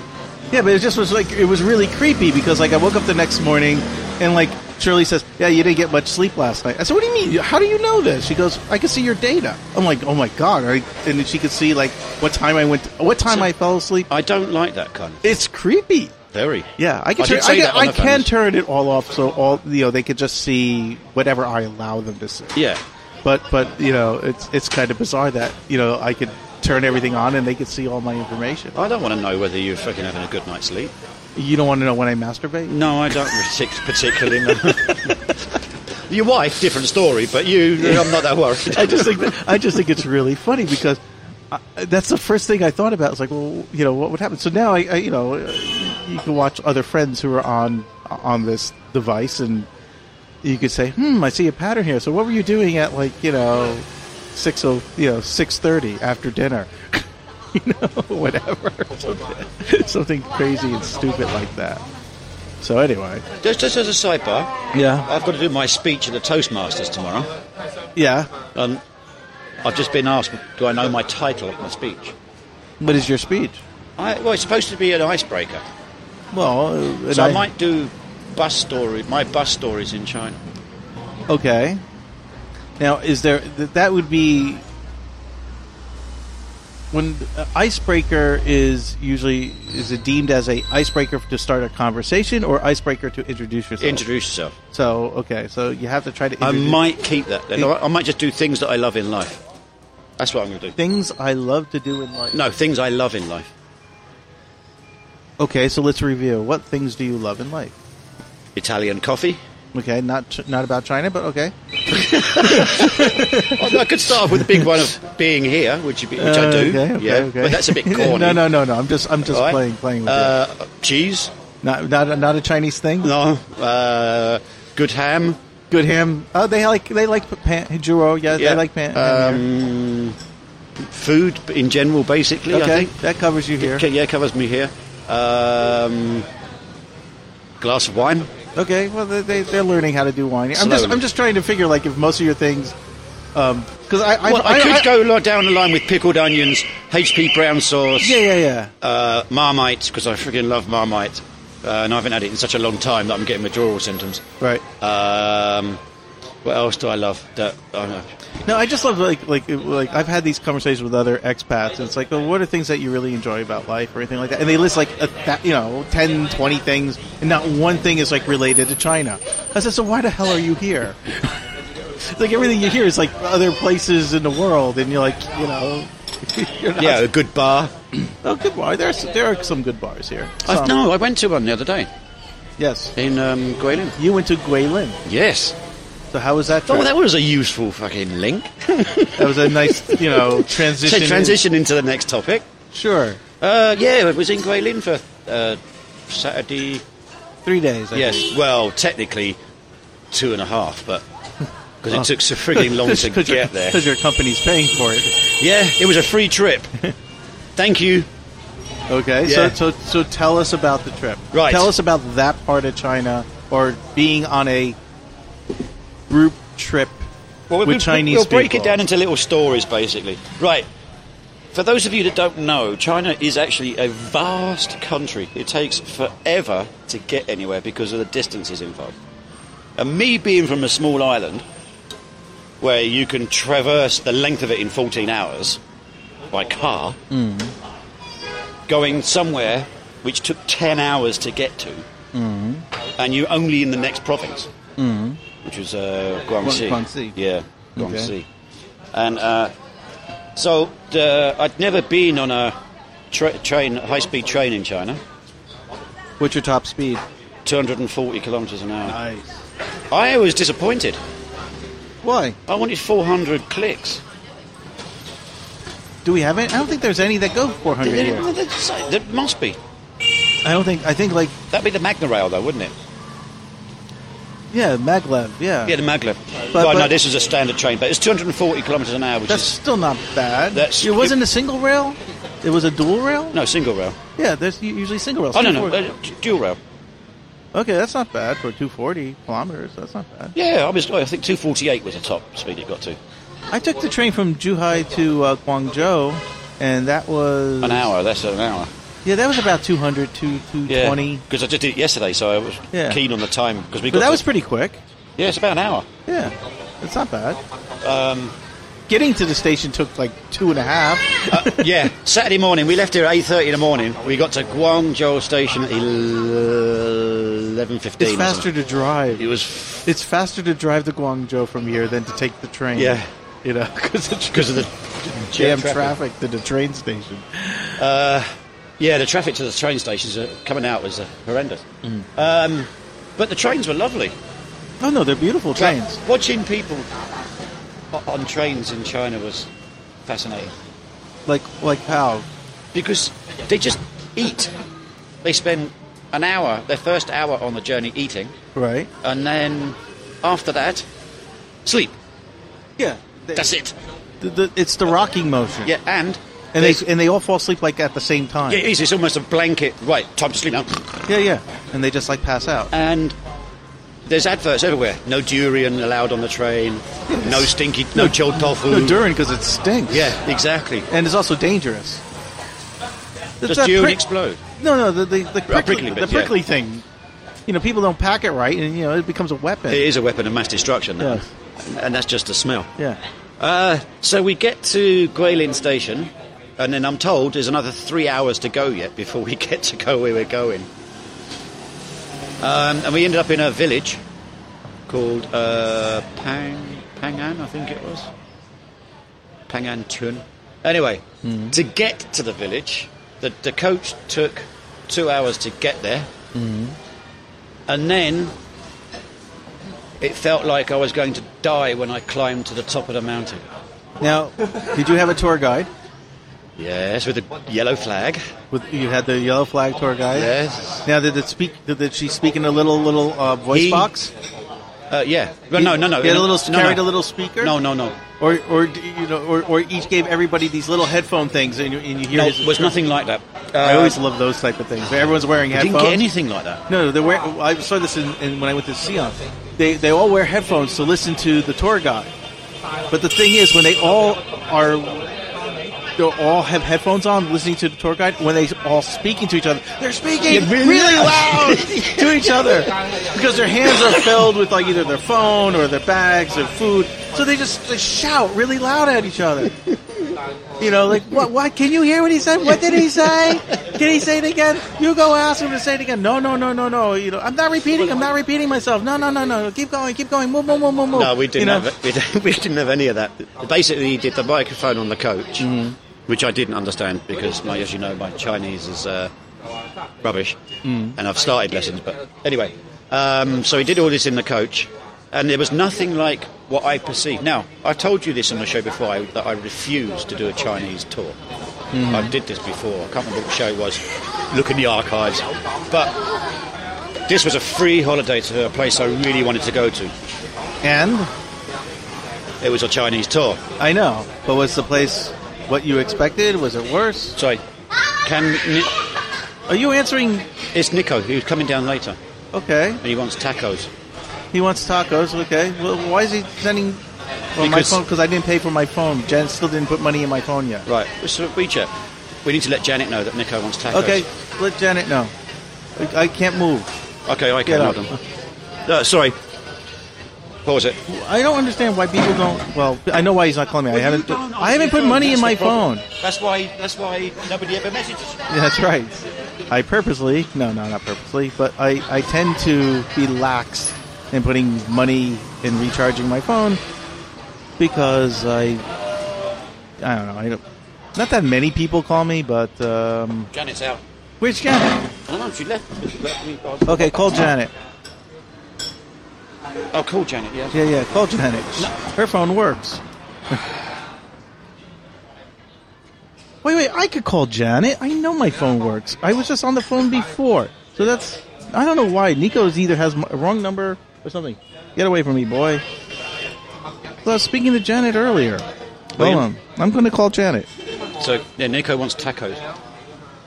Speaker 3: yeah, but it just was like it was really creepy because like I woke up the next morning and like Shirley says, "Yeah, you didn't get much sleep last night." I said, "What do you mean? How do you know this?" She goes, "I can see your data." I'm like, "Oh my god!" And then she could see like what time I went, what time
Speaker 2: So-
Speaker 3: I fell asleep.
Speaker 2: I don't like that kind of.
Speaker 3: It's creepy.
Speaker 2: Very.
Speaker 3: Yeah, I can. Turn, I, can, I can turn it all off so all you know they could just see whatever I allow them to see.
Speaker 2: Yeah.
Speaker 3: But but you know it's it's kind of bizarre that you know I could turn everything on and they could see all my information.
Speaker 2: I don't want to know whether you're fucking having a good night's sleep.
Speaker 3: You don't want to know when I masturbate?
Speaker 2: No, I don't particularly. Your wife, different story, but you, I'm not that worried.
Speaker 3: I just think that, I just think it's really funny because I, that's the first thing I thought about. It's like, well, you know, what would happen? So now I, I you know, uh, you can watch other friends who are on on this device, and you could say, hmm, I see a pattern here. So what were you doing at like you know six oh you know six thirty after dinner? you know, whatever, something, something crazy and stupid like that. So anyway,
Speaker 2: Just, just as a sidebar,
Speaker 3: yeah,
Speaker 2: I've got to do my speech at the Toastmasters tomorrow.
Speaker 3: yeah.
Speaker 2: And I've just been asked, do I know my title of my speech?
Speaker 3: What is your speech?
Speaker 2: I, well, it's supposed to be an icebreaker.
Speaker 3: Well, uh,
Speaker 2: So I
Speaker 3: and
Speaker 2: might do bus story, my bus stories in China.
Speaker 3: Okay. Now, is there th- that would be when uh, icebreaker is usually is it deemed as a icebreaker to start a conversation or icebreaker to introduce yourself?
Speaker 2: Introduce yourself.
Speaker 3: so okay, so you have to try to
Speaker 2: I might keep that. Then. I I might just do things that I love in life. That's what I'm going to do.
Speaker 3: things I love to do in life.
Speaker 2: No, things I love in life.
Speaker 3: Okay, so let's review. What things do you love in life?
Speaker 2: Italian coffee.
Speaker 3: Okay, not ch- not about China, but okay.
Speaker 2: Oh, I could start off with the big one of being here, which, you be, which I
Speaker 3: Uh,
Speaker 2: do.
Speaker 3: okay, okay,
Speaker 2: yeah,
Speaker 3: okay.
Speaker 2: but that's a bit corny.
Speaker 3: no, no, no, no. I'm just I'm just
Speaker 2: right.
Speaker 3: playing playing with
Speaker 2: Uh, cheese.
Speaker 3: Not not a, not a Chinese thing.
Speaker 2: No, uh, good ham.
Speaker 3: Good ham. Oh, they like they like pan, juro. Yeah, they like pan.
Speaker 2: Um, food in general, basically. I
Speaker 3: okay,
Speaker 2: think.
Speaker 3: that covers you here.
Speaker 2: Okay, yeah, covers me here. Um, glass of wine.
Speaker 3: Okay, well they, they they're learning how to do wine. I'm just I'm just trying to figure like if most of your things, because I I,
Speaker 2: Well, I,
Speaker 3: I-
Speaker 2: could go down the line with pickled onions, HP brown sauce,
Speaker 3: Yeah, yeah, yeah.
Speaker 2: uh, Marmite because I freaking love Marmite, uh, and I haven't had it in such a long time that I'm getting withdrawal symptoms.
Speaker 3: Right.
Speaker 2: Um, what else do I love? That, I don't know.
Speaker 3: No, I just love like like like I've had these conversations with other expats, and it's like, well, what are things that you really enjoy about life or anything like that? And they list like a th- you know 10, 20 things, and not one thing is like related to China. I said, so why the hell are you here? like everything you hear is like other places in the world, and you're like, you know,
Speaker 2: Yeah, a good bar.
Speaker 3: oh, good bar. There's there are some good bars here.
Speaker 2: I, no, I went to one the other day
Speaker 3: Yes,
Speaker 2: in um, Guilin.
Speaker 3: you went to Guilin.
Speaker 2: Yes.
Speaker 3: So how was that?
Speaker 2: Oh, that was a useful fucking link.
Speaker 3: that was a nice, you know, transition.
Speaker 2: So transition into the next topic.
Speaker 3: Sure,
Speaker 2: Uh, yeah, it was in Guilin for uh, Saturday.
Speaker 3: three days. I
Speaker 2: Yes,
Speaker 3: think.
Speaker 2: well, technically two and a half, but because it took so frigging long to
Speaker 3: get your,
Speaker 2: there.
Speaker 3: 'cause your company's paying for it.
Speaker 2: Yeah, it was a free trip. Thank you.
Speaker 3: Okay,
Speaker 2: Yeah.
Speaker 3: so, so so tell us about the trip.
Speaker 2: Right.
Speaker 3: Tell us about that part of China or being on a group trip
Speaker 2: Well,
Speaker 3: with Chinese
Speaker 2: We'll break
Speaker 3: people.
Speaker 2: it down into little stories, basically. Right. For those of you that don't know, China is actually a vast country. It takes forever to get anywhere because of the distances involved. And me being from a small island, where you can traverse the length of it in 14 hours by car, mm-hmm. going somewhere which took 10 hours to get to, mm-hmm. and you're only in the next province, mm-hmm. Which was uh, Guangxi.
Speaker 3: Guangxi.
Speaker 2: Yeah,
Speaker 3: Okay.
Speaker 2: Guangxi. And uh, so the, I'd never been on a tra- train, high-speed train in China,
Speaker 3: What's your top speed?
Speaker 2: 240 kilometers an hour.
Speaker 3: Nice.
Speaker 2: I was disappointed.
Speaker 3: Why?
Speaker 2: I wanted 400 clicks.
Speaker 3: Do we have any? I don't think there's any that go 400
Speaker 2: There,
Speaker 3: here.
Speaker 2: there- there must be.
Speaker 3: I don't think. I think like
Speaker 2: That'd be the Magna Rail, though, wouldn't it?
Speaker 3: Yeah, maglev. Yeah.
Speaker 2: Yeah, the Maglev.
Speaker 3: But-
Speaker 2: well, no, this is a standard train, but it's 240 kilometres an hour, which
Speaker 3: That's
Speaker 2: is
Speaker 3: still not bad.
Speaker 2: That's-
Speaker 3: it wasn't a single rail. It was a dual rail.
Speaker 2: no single rail.
Speaker 3: Yeah, there's usually single rail.
Speaker 2: Oh no, no,
Speaker 3: 240.
Speaker 2: uh, dual rail.
Speaker 3: Okay, that's not bad for 240 kilometers. That's not bad.
Speaker 2: Yeah, I was. I think 248 was the top speed it got to.
Speaker 3: I took the train from Zhuhai to uh, Guangzhou, and that was
Speaker 2: An hour, That's an hour.
Speaker 3: Yeah, that was about 200 to 220.
Speaker 2: because I just did it yesterday, so I was
Speaker 3: Yeah.
Speaker 2: keen on the time because we got.
Speaker 3: But that
Speaker 2: to-
Speaker 3: was pretty quick.
Speaker 2: Yeah, it's about an hour.
Speaker 3: Yeah, it's not bad.
Speaker 2: Um,
Speaker 3: Getting to the station took like two and a half.
Speaker 2: uh, yeah, Saturday morning we left here at 8:30 in the morning. We got to Guangzhou station at 11:15.
Speaker 3: It's faster to drive.
Speaker 2: It was
Speaker 3: It's faster to drive to Guangzhou from here than to take the train.
Speaker 2: Yeah.
Speaker 3: you know, because
Speaker 2: because of the
Speaker 3: jam
Speaker 2: traffic.
Speaker 3: traffic. to the train station.
Speaker 2: Yeah, the traffic to the train stations uh, coming out was uh, horrendous.
Speaker 3: Mm.
Speaker 2: Um, but the trains were lovely.
Speaker 3: Oh no, they're beautiful trains.
Speaker 2: Watching people on trains in China was fascinating
Speaker 3: Like like how?
Speaker 2: because they just eat. They spend an hour, their first hour on the journey eating,
Speaker 3: Right.
Speaker 2: and then after that, sleep.
Speaker 3: Yeah.
Speaker 2: That's it.
Speaker 3: The, the, it's the rocking motion.
Speaker 2: Yeah, and
Speaker 3: And they and they all fall asleep like at the same time.
Speaker 2: yeah, it is. It's almost a blanket. Right, time to sleep now.
Speaker 3: yeah, yeah. And they just like pass out.
Speaker 2: And there's adverts everywhere. No durian allowed on the train. No stinky. No chilled tofu.
Speaker 3: No durian because it stinks.
Speaker 2: Yeah, exactly.
Speaker 3: and it's also dangerous.
Speaker 2: Does
Speaker 3: that
Speaker 2: durian
Speaker 3: prick-
Speaker 2: explode?
Speaker 3: No, no, the the, the prickly,
Speaker 2: prickly
Speaker 3: the
Speaker 2: bits, yeah.
Speaker 3: prickly thing. You know, people don't pack it right, and you know it becomes a weapon.
Speaker 2: It is a weapon of mass destruction,
Speaker 3: Yes.
Speaker 2: and that's just a smell.
Speaker 3: Yeah.
Speaker 2: Uh, so we get to Guilin Station, and then I'm told there's another three hours to go yet before we get to go where we're going. Um, and we ended up in a village called uh, Pang Pangan, I think it was. Pangan Chun. Anyway, to get to the village, the, the coach took two hours to get there, and then it felt like I was going to die when I climbed to the top of the mountain.
Speaker 3: Now, did you have a tour guide?
Speaker 2: Yes, with a yellow flag.
Speaker 3: With you had the yellow flag tour guide.
Speaker 2: Yes.
Speaker 3: Now did it speak? Did, she speak in a little little uh, voice
Speaker 2: He-
Speaker 3: box?
Speaker 2: Uh, yeah. Well, no, no, no.
Speaker 3: He had a little
Speaker 2: no,
Speaker 3: carried
Speaker 2: no.
Speaker 3: a little speaker.
Speaker 2: No, no, no.
Speaker 3: Or or you know, or, or each gave everybody these little headphone things, and you, and you hear.
Speaker 2: No, it was nothing like that. Uh,
Speaker 3: I always love those type of things. Everyone's wearing headphones.
Speaker 2: didn't get anything like that.
Speaker 3: No, they wear. I saw this in, in when I went to Xi'an. They they all wear headphones to listen to the tour guide. But the thing is, when they all are, they all have headphones on, listening to the tour guide. When they all speaking to each other, they're speaking really,
Speaker 2: really
Speaker 3: loud to each other because their hands are filled with like either their phone or their bags or food. So they just they shout really loud at each other. You know, like what? What? Can you hear what he said? What did he say? Can he say it again? You go ask him to say it again. No, no, no, no, no. You know, I'm not repeating. I'm not repeating myself. No, no, no, no. Keep going. Keep going. Move, move, move, move, move.
Speaker 2: No, we didn't
Speaker 3: You know?
Speaker 2: have. We didn't, we didn't have any of that. Basically, he did the microphone on the coach,
Speaker 3: Mm-hmm.
Speaker 2: Which I didn't understand because, my, as you know, my Chinese is uh, rubbish,
Speaker 3: Mm.
Speaker 2: and I've started lessons. But anyway, um, so he did all this in the coach, and there was nothing like what I perceived. Now, I've told you this on the show before I, that I refused to do a Chinese tour.
Speaker 3: Mm-hmm.
Speaker 2: I did this before. I can't remember what show it was. Look in the archives, but. This was a free holiday to a place I really wanted to go to.
Speaker 3: And
Speaker 2: It was a Chinese tour.
Speaker 3: I know, but was the place what you expected? Was it worse?
Speaker 2: Sorry, can Ni-
Speaker 3: Are you answering?
Speaker 2: it's Nico who's coming down later,
Speaker 3: Okay,
Speaker 2: and he wants tacos.
Speaker 3: he wants tacos. Okay, well, why is he sending? Well, my
Speaker 2: Because-
Speaker 3: phone because I didn't pay for my phone. Jen still didn't put money in my phone yet.
Speaker 2: Right, a WeChat. We need to let Janet know that Nico wants tacos.
Speaker 3: Okay, let Janet know. I, I can't move.
Speaker 2: Okay, I can.
Speaker 3: up.
Speaker 2: Hold on. Uh, sorry. Pause it.
Speaker 3: I don't understand why people don't. Well, I know why he's not calling me. I haven't. I haven't put money in my phone.
Speaker 2: That's why. That's why nobody ever messages. you.
Speaker 3: Yeah, that's right. I purposely, no, no, not purposely, but I, I tend to be lax in putting money in recharging my phone because I, I don't know, I don't, not that many people call me, but um,
Speaker 2: Janet's out.
Speaker 3: where's Janet?
Speaker 2: I don't know. She left. She left me.
Speaker 3: Okay, call Janet.
Speaker 2: Oh, call Janet. Yeah.
Speaker 3: Yeah, yeah, call Janet. Her phone works. wait, wait, I could call Janet. I know my phone works. I was just on the phone before. So that's, I don't know why. Nico's either has a wrong number or something. Get away from me, boy. So I was speaking to Janet earlier. Hold on. I'm going to call Janet.
Speaker 2: So yeah, Nico wants tacos.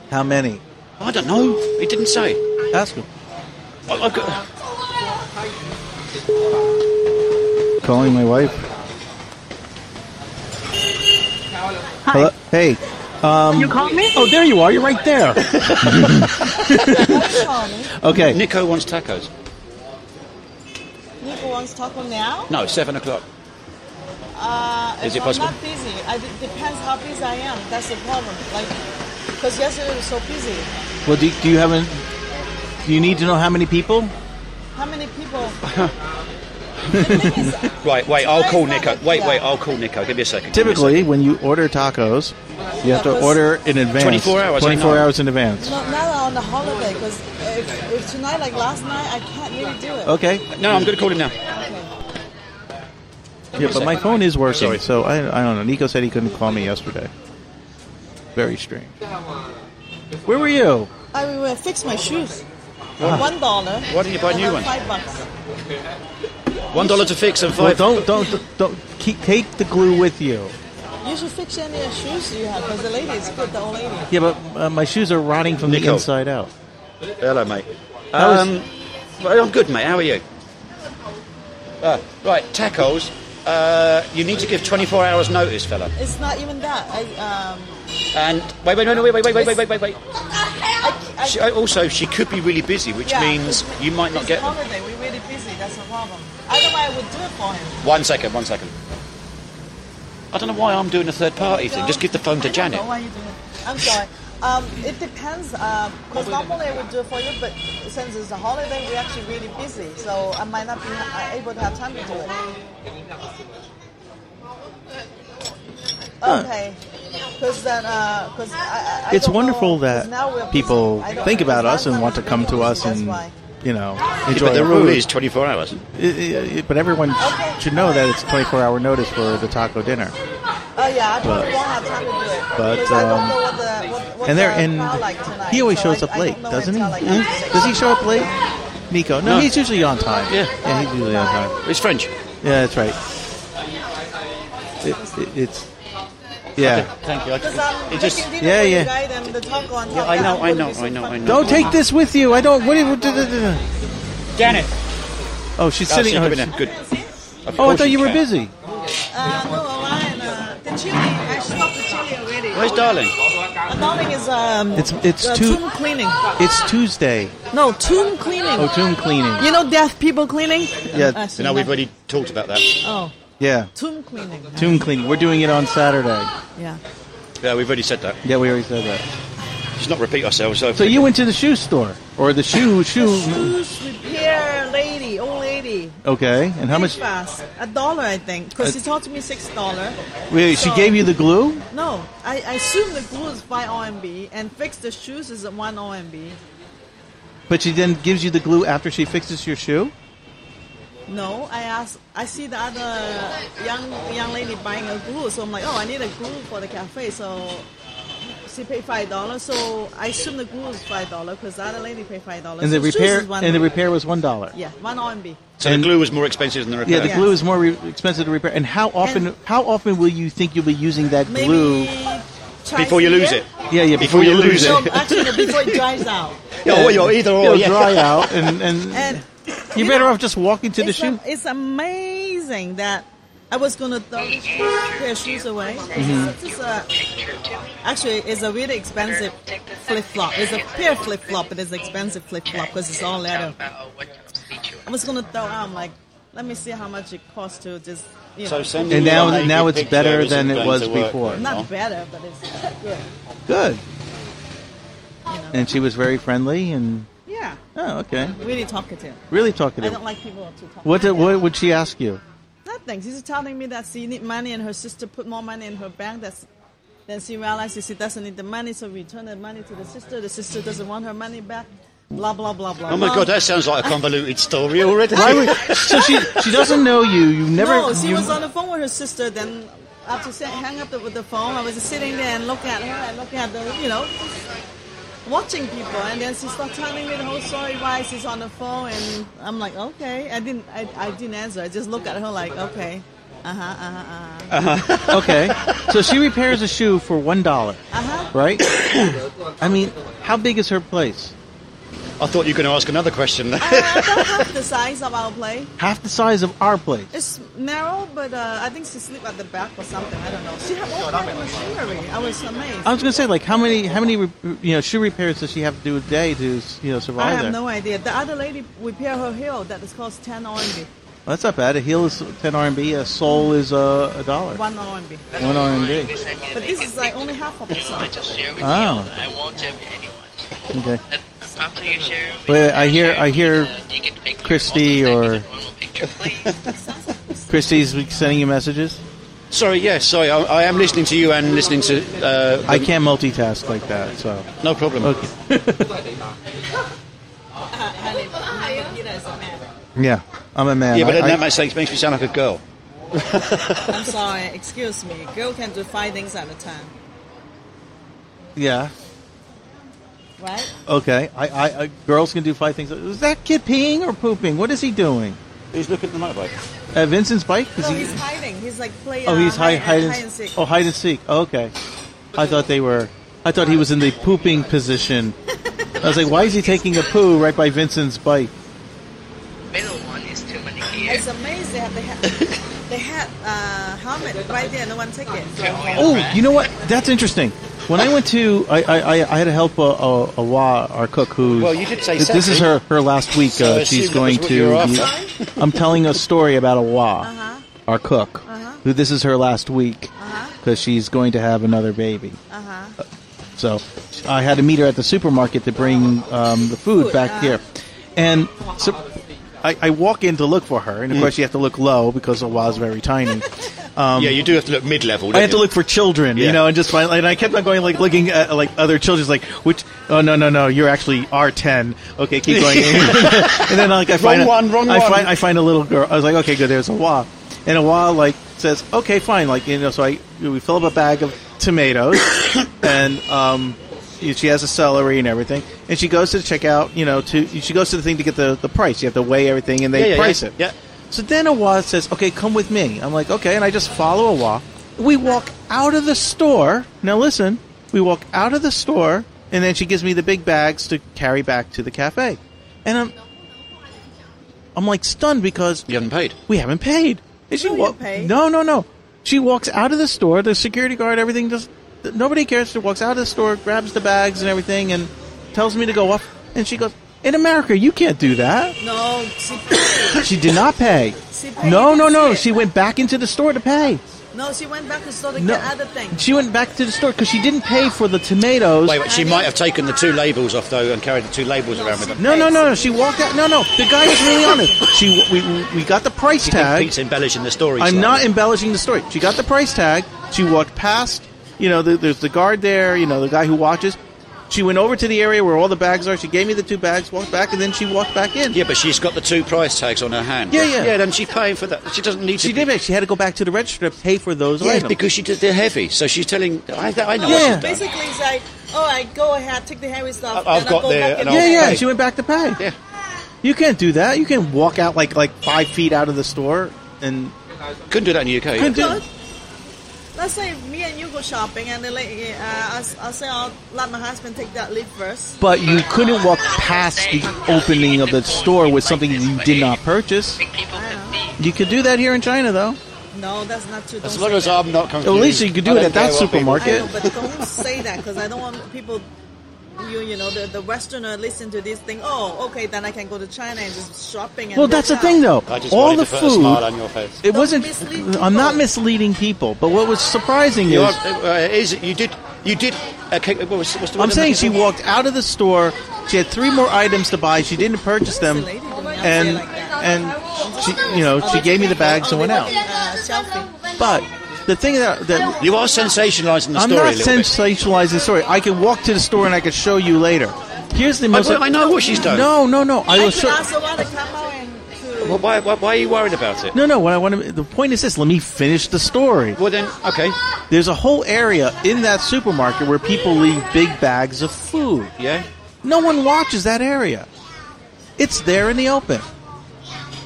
Speaker 3: How many?
Speaker 2: I don't know. He didn't say.
Speaker 3: Ask him.
Speaker 2: I, I've got.
Speaker 3: Calling my wife. Hi. Hello? Hey. Um,
Speaker 6: You called me?
Speaker 3: Oh, there you are. You're right there. okay.
Speaker 2: Nico wants tacos.
Speaker 7: Nico wants taco now?
Speaker 2: No, seven o'clock.
Speaker 7: Uh,
Speaker 2: Is it possible?
Speaker 7: I'm not busy. I, it depends how busy I am. That's the problem. Like, because yesterday was so busy.
Speaker 3: Well, do, do you have an, Do you need to know how many people?
Speaker 7: How many people?
Speaker 2: Right, wait, I'll call Nico. Wait, wait, I'll call Nico. Give me a second. give me a
Speaker 3: Typically, when you order tacos, you have to
Speaker 7: because-
Speaker 3: order in advance.
Speaker 2: 24 hours, I
Speaker 3: 24
Speaker 2: know.
Speaker 3: hours in advance.
Speaker 7: Not, not on the holiday, because if, if tonight, like last night, I can't really do it.
Speaker 3: Okay.
Speaker 2: No, I'm going to call him now.
Speaker 7: Okay.
Speaker 3: Yeah, but my phone is working,
Speaker 2: Sorry.
Speaker 3: so I, I don't know. Nico said he couldn't call me yesterday. Very strange. Where were you?
Speaker 7: I will fix my shoes. What? Ah. One dollar.
Speaker 2: What do you buy new ones?
Speaker 7: Five bucks.
Speaker 2: One dollar to fix and five.
Speaker 3: Well, don't don't don't keep, take the glue with you.
Speaker 7: You should fix any shoes you have because the lady is good, the old lady.
Speaker 3: Yeah, but uh, my shoes are rotting from Nicole.
Speaker 2: the
Speaker 3: inside out.
Speaker 2: Hello, mate. Um, well, I'm good, mate. How are you? Uh, right, tacos. Uh, you need to give 24 hours notice, fella.
Speaker 7: It's not even that. I um.
Speaker 2: And wait, wait, no, no, wait, wait, wait, wait, wait, wait, wait.
Speaker 7: I
Speaker 2: she, uh, also, she could be really busy, which
Speaker 7: yeah,
Speaker 2: means you might not
Speaker 7: it's
Speaker 2: get them.
Speaker 7: We're really busy. That's the problem. Otherwise, I would do it for him.
Speaker 2: One second, one second. I don't know why I'm doing a third party thing. Just give the phone to
Speaker 7: I
Speaker 2: Janet.
Speaker 7: know why you do it. I'm sorry. Um, it depends. Because normally I would do it for you, but since it's a holiday, we're actually really busy. So I might not be uh, able to have time to do it. Okay. Because then, because I, I
Speaker 3: It's wonderful
Speaker 7: know, 'cause
Speaker 3: that
Speaker 7: now we're busy.
Speaker 3: people think about us and want to come to us and
Speaker 7: why.
Speaker 3: you know
Speaker 2: Yeah,
Speaker 3: enjoy
Speaker 2: but the
Speaker 3: our
Speaker 2: rule
Speaker 3: food.
Speaker 2: is 24 hours.
Speaker 3: I- I- I- but everyone
Speaker 7: Okay.
Speaker 3: should know that it's 24 hour notice for the taco dinner.
Speaker 7: Uh, yeah, I probably
Speaker 3: But-
Speaker 7: won't have time to do it.
Speaker 3: but,
Speaker 7: because I don't
Speaker 3: um,
Speaker 7: know what the what, what
Speaker 3: and there
Speaker 7: the
Speaker 3: and
Speaker 7: like
Speaker 3: he always
Speaker 7: so
Speaker 3: shows
Speaker 7: I-
Speaker 3: up
Speaker 7: I
Speaker 3: late,
Speaker 7: don't
Speaker 3: doesn't he?
Speaker 7: until, like?
Speaker 3: Does he show up late? Nico? No,
Speaker 2: No.
Speaker 3: he's usually on time.
Speaker 2: Yeah.
Speaker 3: yeah, he's usually on time.
Speaker 2: It's French.
Speaker 3: Yeah, that's right. It, it, it's yeah.
Speaker 2: Thank you. I,
Speaker 7: Because
Speaker 2: it just,
Speaker 7: dinner
Speaker 3: Yeah, yeah.
Speaker 7: you guys the taco top.
Speaker 2: Yeah, I know, I know,
Speaker 7: so
Speaker 2: I know. I know.
Speaker 3: Don't take this with you. I don't. What? do you- what- what- what-
Speaker 2: Janet.
Speaker 3: Oh, she's
Speaker 2: Oh,
Speaker 3: sitting.
Speaker 2: see,
Speaker 3: Oh,
Speaker 2: come there. Good.
Speaker 3: Oh, I thought you were busy.
Speaker 7: Uh, no, Ryan, uh, the chili. I stopped the chili already.
Speaker 2: Where's darling?
Speaker 7: Uh, darling is um.
Speaker 3: It's it's
Speaker 7: uh,
Speaker 3: Tu-
Speaker 7: tomb cleaning.
Speaker 3: It's Tuesday.
Speaker 7: No, tomb cleaning.
Speaker 3: Oh, tomb cleaning.
Speaker 7: You know deaf people cleaning?
Speaker 3: Yeah.
Speaker 7: Uh,
Speaker 2: So now we've already talked about that.
Speaker 7: Oh,
Speaker 3: Yeah,
Speaker 7: tomb cleaning.
Speaker 3: tomb cleaning. We're doing it on Saturday.
Speaker 7: Yeah.
Speaker 2: Yeah, we've already said that.
Speaker 3: Yeah, we already said that.
Speaker 2: Let's not repeat ourselves. So,
Speaker 3: So you went to the shoe store or the shoe shoe?
Speaker 7: Shoes repair lady, old lady.
Speaker 3: Okay, and how much?
Speaker 7: Fast. A dollar, I think. Because she told me six dollar.
Speaker 3: Wait, she
Speaker 7: So-
Speaker 3: gave you the glue?
Speaker 7: No, I, I assume the glue is five RMB and fix the shoes is one RMB.
Speaker 3: But she then gives you the glue after she fixes your shoe?
Speaker 7: No, I asked. I see the other young young lady buying a glue, so I'm like, oh, I need a glue for the cafe. So she paid five dollars. So I assume the glue is five dollars because the other lady paid five dollars.
Speaker 3: And the
Speaker 7: so
Speaker 3: repair
Speaker 7: one
Speaker 3: and the repair was one dollar.
Speaker 7: Yeah, one RMB.
Speaker 2: so the glue was more expensive than the repair.
Speaker 3: Yeah, the
Speaker 7: Yes.
Speaker 3: glue is more re- expensive to repair. And how often?
Speaker 7: And-
Speaker 3: how often will you think you'll be using that
Speaker 7: Maybe
Speaker 3: glue?
Speaker 2: Before you
Speaker 7: a
Speaker 2: lose it.
Speaker 3: Yeah, yeah.
Speaker 2: Before you lose
Speaker 7: No,
Speaker 2: it.
Speaker 7: actually, before it dries out.
Speaker 2: Yeah, well, you're either or.
Speaker 3: It'll
Speaker 2: yeah.
Speaker 3: dry out, and and,
Speaker 7: And
Speaker 3: you're better off just walking to the shoe.
Speaker 7: am- it's amazing that I was gonna throw this pair of shoes away.
Speaker 3: Mm-hmm.
Speaker 7: It's a, actually, it's a really expensive flip flop. It's a pair flip flop, but it's expensive flip flop because it's all leather. I was gonna throw out. I'm like, let me see how much it costs to just, you know,
Speaker 2: So
Speaker 3: And
Speaker 2: you
Speaker 3: now- now it's better than it was before.
Speaker 7: not
Speaker 2: well.
Speaker 7: better, but it's good.
Speaker 3: Good.
Speaker 7: You know.
Speaker 3: And she was very friendly and
Speaker 7: yeah,
Speaker 3: oh, okay,
Speaker 7: really talkative.
Speaker 3: really talkative.
Speaker 7: I don't like people to talk.
Speaker 3: What did, what would she ask you?
Speaker 7: Nothing. She's telling me that she need money and her sister put more money in her bank. That's then she realizes she doesn't need the money, so return the money to the sister. The sister doesn't want her money back. Blah blah blah blah.
Speaker 2: Oh my
Speaker 7: blah.
Speaker 2: god, that sounds like a convoluted story already.
Speaker 3: Why would, so she she doesn't know you. You never.
Speaker 7: No, she
Speaker 3: you-
Speaker 7: was on the phone with her sister. Then after sa- hang up the, with the phone, I was just sitting there and looking at her and looking at the, you know, watching people. And then she started telling me the whole story why she's on the phone, and I'm like, okay. I didn't, I, I didn't answer. I just looked at her like, okay, uh huh, uh huh, uh huh,
Speaker 3: Okay, so she repairs a shoe for one dollar,
Speaker 7: uh huh.
Speaker 3: right? I mean, how big is her place?
Speaker 2: I thought you were going to ask another question.
Speaker 7: Uh, about half the size of our place.
Speaker 3: Half the size of our place.
Speaker 7: It's narrow, but uh, I think she sleep at the back or something. I don't know. She had all kind of machinery. I was amazed.
Speaker 3: I was gonna say, like, how many how many you know shoe repairs does she have to do a day to you know survive?
Speaker 7: I have
Speaker 3: there?
Speaker 7: no idea. The other lady repair her heel that is cost 10 RMB.
Speaker 3: Well, that's not bad. A heel is ten RMB. A sole is uh, a dollar.
Speaker 7: 1 RMB.
Speaker 3: One RMB.
Speaker 7: But this is like only half of the size.
Speaker 3: Oh,
Speaker 6: I won't tell anyone.
Speaker 3: okay.
Speaker 6: After you share,
Speaker 3: Wait, I hear I hear
Speaker 6: you
Speaker 3: Christy or
Speaker 6: normal picture, please.
Speaker 3: Christy's sending you messages.
Speaker 2: sorry, yes, sorry. I, I am listening to you and listening to. Uh,
Speaker 3: I can't multitask like that, so
Speaker 2: No problem.
Speaker 3: okay. Yeah, I'm a man.
Speaker 2: Yeah, but
Speaker 3: I-
Speaker 2: then
Speaker 3: I-
Speaker 2: that makes, makes me sound like a girl.
Speaker 7: I'm sorry, excuse me. Girl can do five things at a time.
Speaker 3: yeah.
Speaker 7: Right?
Speaker 3: Okay. I, I, I girls can do five things. Is that kid peeing or pooping? What is he doing?
Speaker 2: Who's looking at the motorbike?
Speaker 3: At Vincent's bike? Is
Speaker 7: No,
Speaker 3: he?
Speaker 7: he's hiding. He's like playing.
Speaker 3: Oh, he's
Speaker 7: uh,
Speaker 3: hide, hide,
Speaker 7: hide
Speaker 3: and,
Speaker 7: and seek.
Speaker 3: Oh, hide and seek. Oh, okay. I thought they were. I thought he was in the pooping position. I was like, why is he taking a poo right by Vincent's bike?
Speaker 6: Middle one is too many here.
Speaker 7: It's amazing. They have they had they had uh, helmet right there. No one take it.
Speaker 3: Oh, you know what? That's interesting. When I went to, I, I, I had to help a, a, Awa, our cook, who.
Speaker 2: Well, you did say
Speaker 3: This is her, her last week.
Speaker 2: So
Speaker 3: Uh, she's going
Speaker 2: was what you were
Speaker 3: to.
Speaker 2: after.
Speaker 3: I'm telling a story about Awa,
Speaker 7: Uh-huh.
Speaker 3: our cook,
Speaker 7: Uh-huh.
Speaker 3: who this is her last week
Speaker 7: Uh-huh.
Speaker 3: because she's going to have another baby.
Speaker 7: Uh huh.
Speaker 3: So I had to meet her at the supermarket to bring um, the food
Speaker 7: Food,
Speaker 3: back
Speaker 7: uh-huh.
Speaker 3: here. And so I, I walk in to look for her, and of course you have to look low because Awa's very tiny. Um,
Speaker 2: yeah, you do have to look mid-level.
Speaker 3: I have
Speaker 2: don't
Speaker 3: to look for children, you know, and just find. And I kept on going, like looking at like other children's, like which. Oh no, no, no! You're actually R ten. Okay, keep going. and then like I find
Speaker 2: Wrong one, wrong
Speaker 3: I
Speaker 2: one.
Speaker 3: find I find a little girl. I was like, okay, good. There's a wa. And a while like says, okay, fine. Like you know, so I we fill up a bag of tomatoes, and um, she has a celery and everything, and she goes to the checkout. You know, to she goes to the thing to get the the price. You have to weigh everything, and they
Speaker 2: Yeah, yeah,
Speaker 3: price
Speaker 2: yeah.
Speaker 3: it.
Speaker 2: Yeah.
Speaker 3: So then Awa says, okay, come with me. I'm like, okay, and I just follow Awa. We walk out of the store. Now listen, we walk out of the store, and then she gives me the big bags to carry back to the cafe, and I'm. I'm like stunned because
Speaker 2: You haven't paid.
Speaker 3: we haven't paid. And she
Speaker 7: No,
Speaker 3: wa-
Speaker 7: paid.
Speaker 3: No, no, no. She walks out of the store. The security guard, everything just nobody cares. She walks out of the store, grabs the bags and everything, and tells me to go up. And she goes, "In America, you can't do that."
Speaker 7: No, she paid.
Speaker 3: She did not pay.
Speaker 7: She paid.
Speaker 3: No, no, no. She went back into the store to pay.
Speaker 7: No, she went back to the store to
Speaker 3: No,
Speaker 7: get other things.
Speaker 3: she went back to the store because she didn't pay for the tomatoes.
Speaker 2: Wait, wait, she might have taken the two labels off though and carried the two labels
Speaker 7: No,
Speaker 2: around with
Speaker 7: she-
Speaker 2: them.
Speaker 3: No, no, no, no. She walked out. No, no. The guy was really honest. She, we, we got the price
Speaker 2: You
Speaker 3: tag.
Speaker 2: Pete's embellishing the story?
Speaker 3: I'm
Speaker 2: slightly?
Speaker 3: not embellishing the story. She got the price tag. She walked past. You know, the, there's the guard there. You know, the guy who watches. She went over to the area where all the bags are. She gave me the two bags, walked back, and then she walked back in.
Speaker 2: Yeah, but she's got the two price tags on her hand.
Speaker 3: Yeah, yeah.
Speaker 2: Yeah, then she's paying for that. She doesn't need to.
Speaker 3: She did it. She had to go back to the register to pay for those
Speaker 2: Yeah,
Speaker 3: items.
Speaker 2: because she did, they're heavy. So she's telling. I, I know
Speaker 3: Yeah.
Speaker 2: what she's.
Speaker 7: Basically, it's like, oh, I go ahead, take the heavy stuff.
Speaker 2: I- I've
Speaker 7: then I'll go
Speaker 2: there
Speaker 7: back
Speaker 2: and
Speaker 7: and
Speaker 2: I'll
Speaker 3: yeah, yeah.
Speaker 2: pay.
Speaker 3: She went back to pay.
Speaker 2: Yeah.
Speaker 3: You can't do that. You can walk out like like five feet out of the store and
Speaker 2: Couldn't do that in the UK.
Speaker 3: couldn't do.
Speaker 7: Good. Let's say me and you go shopping, and then like, uh, I'll, I'll say I'll let my husband take that leave first.
Speaker 3: But you couldn't walk past the opening of the store with something you did not purchase.
Speaker 6: think people can see.
Speaker 3: You could do that here in China, though.
Speaker 7: No, that's not true.
Speaker 2: As long as
Speaker 7: that.
Speaker 2: I'm not confused.
Speaker 3: At least you could do it at that
Speaker 2: care what people-
Speaker 3: supermarket.
Speaker 7: I know, but don't say that because I don't want people, you you know, the, the Westerner listen to this thing. Oh, okay, then I can go to China and just shopping. And
Speaker 3: Well, that's the
Speaker 7: work
Speaker 3: thing, though.
Speaker 2: I just
Speaker 3: All the
Speaker 2: to put a smile
Speaker 3: food.
Speaker 2: on your face.
Speaker 3: It
Speaker 7: Don't
Speaker 3: wasn't. I'm not misleading people, but what was surprising
Speaker 2: You
Speaker 3: is
Speaker 2: are, uh, is you did you did. Okay, what was, what's the
Speaker 3: I'm saying she
Speaker 2: looking for?
Speaker 3: walked out of the store. She had three more items to buy. She didn't purchase them,
Speaker 7: Where's the lady doing out
Speaker 3: and
Speaker 7: there like that?
Speaker 3: and she, you know, she gave me the
Speaker 7: take
Speaker 3: bags and went out.
Speaker 7: take, Uh, selfie.
Speaker 3: But the thing that, that
Speaker 2: You are sensationalising the
Speaker 3: I'm
Speaker 2: story
Speaker 3: not
Speaker 2: a little bit.
Speaker 3: sensationalizing the story. I can walk to the store and I can show you later. Here's the
Speaker 2: I,
Speaker 3: most.
Speaker 2: I know what she's done.
Speaker 3: No, no, no. I
Speaker 7: I
Speaker 3: was
Speaker 7: could
Speaker 3: sure.
Speaker 7: ask to come out and.
Speaker 2: Well, why, why, why are you worried about it?
Speaker 3: No, no. What I want to. The point is this. Let me finish the story.
Speaker 2: Well then, okay.
Speaker 3: There's a whole area in that supermarket where people leave big bags of food.
Speaker 2: Yeah.
Speaker 3: No one watches that area. It's there in the open.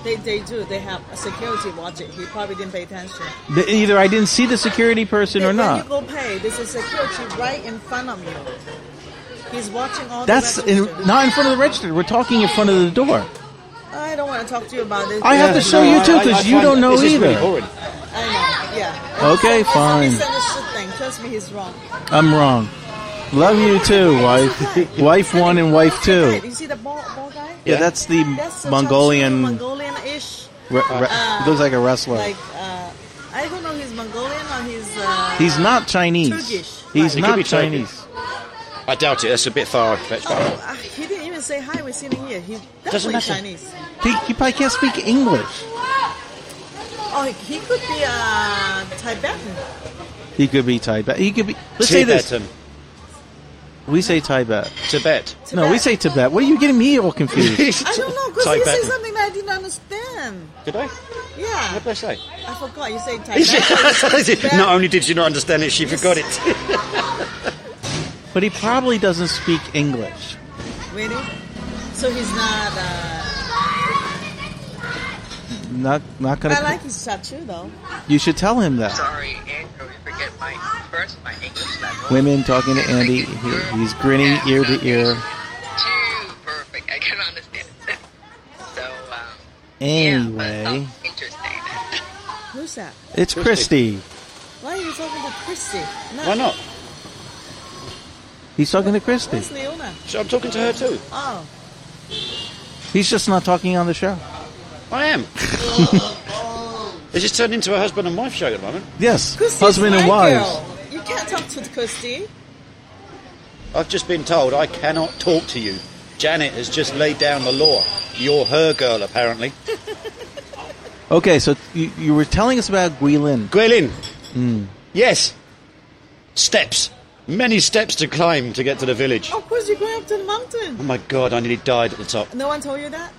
Speaker 7: They, they do. They have a security watch it. He probably didn't pay attention.
Speaker 3: The- Either I didn't see the security person or
Speaker 7: When
Speaker 3: not.
Speaker 7: you go pay, there's a security right in front of you. He's watching all
Speaker 3: That's
Speaker 7: the
Speaker 3: in, not in front of the register. We're talking in front of the door.
Speaker 7: I don't want to talk to you about this.
Speaker 3: I have to
Speaker 7: because-
Speaker 3: show you
Speaker 2: I-
Speaker 3: too,
Speaker 2: I- I
Speaker 3: because you don't know
Speaker 2: this is really
Speaker 3: either.
Speaker 2: boring.
Speaker 7: I know, yeah.
Speaker 3: Okay,
Speaker 7: It's a
Speaker 3: fine.
Speaker 7: misunderstood thing. Trust me, he's wrong.
Speaker 3: I'm wrong. Love you too, wife. wife one and wife two.
Speaker 7: You see the ball, ball guy?
Speaker 3: Yeah, that's the
Speaker 7: That's a
Speaker 3: Mongolian.
Speaker 7: Mongolian-ish.
Speaker 3: Re- re- he looks like a wrestler.
Speaker 7: Like, uh, I don't know if he's Mongolian or he's. Uh,
Speaker 3: He's not Chinese.
Speaker 7: Turkish.
Speaker 3: He's
Speaker 2: He could
Speaker 3: not
Speaker 2: be Turkish.
Speaker 3: Chinese.
Speaker 2: I doubt it. That's a bit far fetched.
Speaker 7: Oh, uh, he didn't even say hi. We're sitting here. He's
Speaker 2: Doesn't
Speaker 7: definitely
Speaker 2: matter.
Speaker 7: Chinese.
Speaker 3: He, he probably can't speak English.
Speaker 7: Oh, he could be uh, Tibetan.
Speaker 3: He could be Tibet. He could be. Let's say this. We say Tibet.
Speaker 2: Tibet.
Speaker 3: No, we say Tibet. What are you getting me all confused?
Speaker 7: I don't know because you said something that I didn't understand.
Speaker 2: Did I?
Speaker 7: Yeah,
Speaker 2: What did I say?
Speaker 7: I forgot. You say Tibetan.
Speaker 2: Not only did she not understand it, she forgot it.
Speaker 3: but he probably doesn't speak English.
Speaker 7: Really? So he's not. Uh,
Speaker 3: Not, not gonna.
Speaker 7: I like his tattoo though.
Speaker 3: you should tell him that.
Speaker 6: Sorry, Andrew, you forget my first my English level.
Speaker 3: Women talking to Andy. He, he's grinning ear to ear.
Speaker 6: Too perfect. I can understand. So,
Speaker 3: Anyway,
Speaker 6: yeah, but it interesting.
Speaker 7: Who's that?
Speaker 3: it's Christy.
Speaker 7: Why are you talking to Christy? No,
Speaker 2: Why not?
Speaker 3: He's talking to Christy.
Speaker 7: Who's Leona?
Speaker 2: So I'm talking to her too.
Speaker 7: Oh,
Speaker 3: He's just not talking on the show.
Speaker 2: I am. It's just turned into a husband and wife show at the moment.
Speaker 3: Yes,
Speaker 7: Christy's
Speaker 3: husband and
Speaker 7: my
Speaker 3: wives.
Speaker 7: girl. You can't talk to Christy.
Speaker 2: I've just been told I cannot talk to you. Janet has just laid down the law. You're her girl, apparently.
Speaker 3: Okay, so you, you were telling us about Guilin.
Speaker 2: Gwylin.
Speaker 3: Hmm.
Speaker 2: Yes. Steps. Many steps to climb to get to the village.
Speaker 7: Of course, you're going up to the mountain.
Speaker 2: Oh my god, I nearly died at the top.
Speaker 7: No one told you that.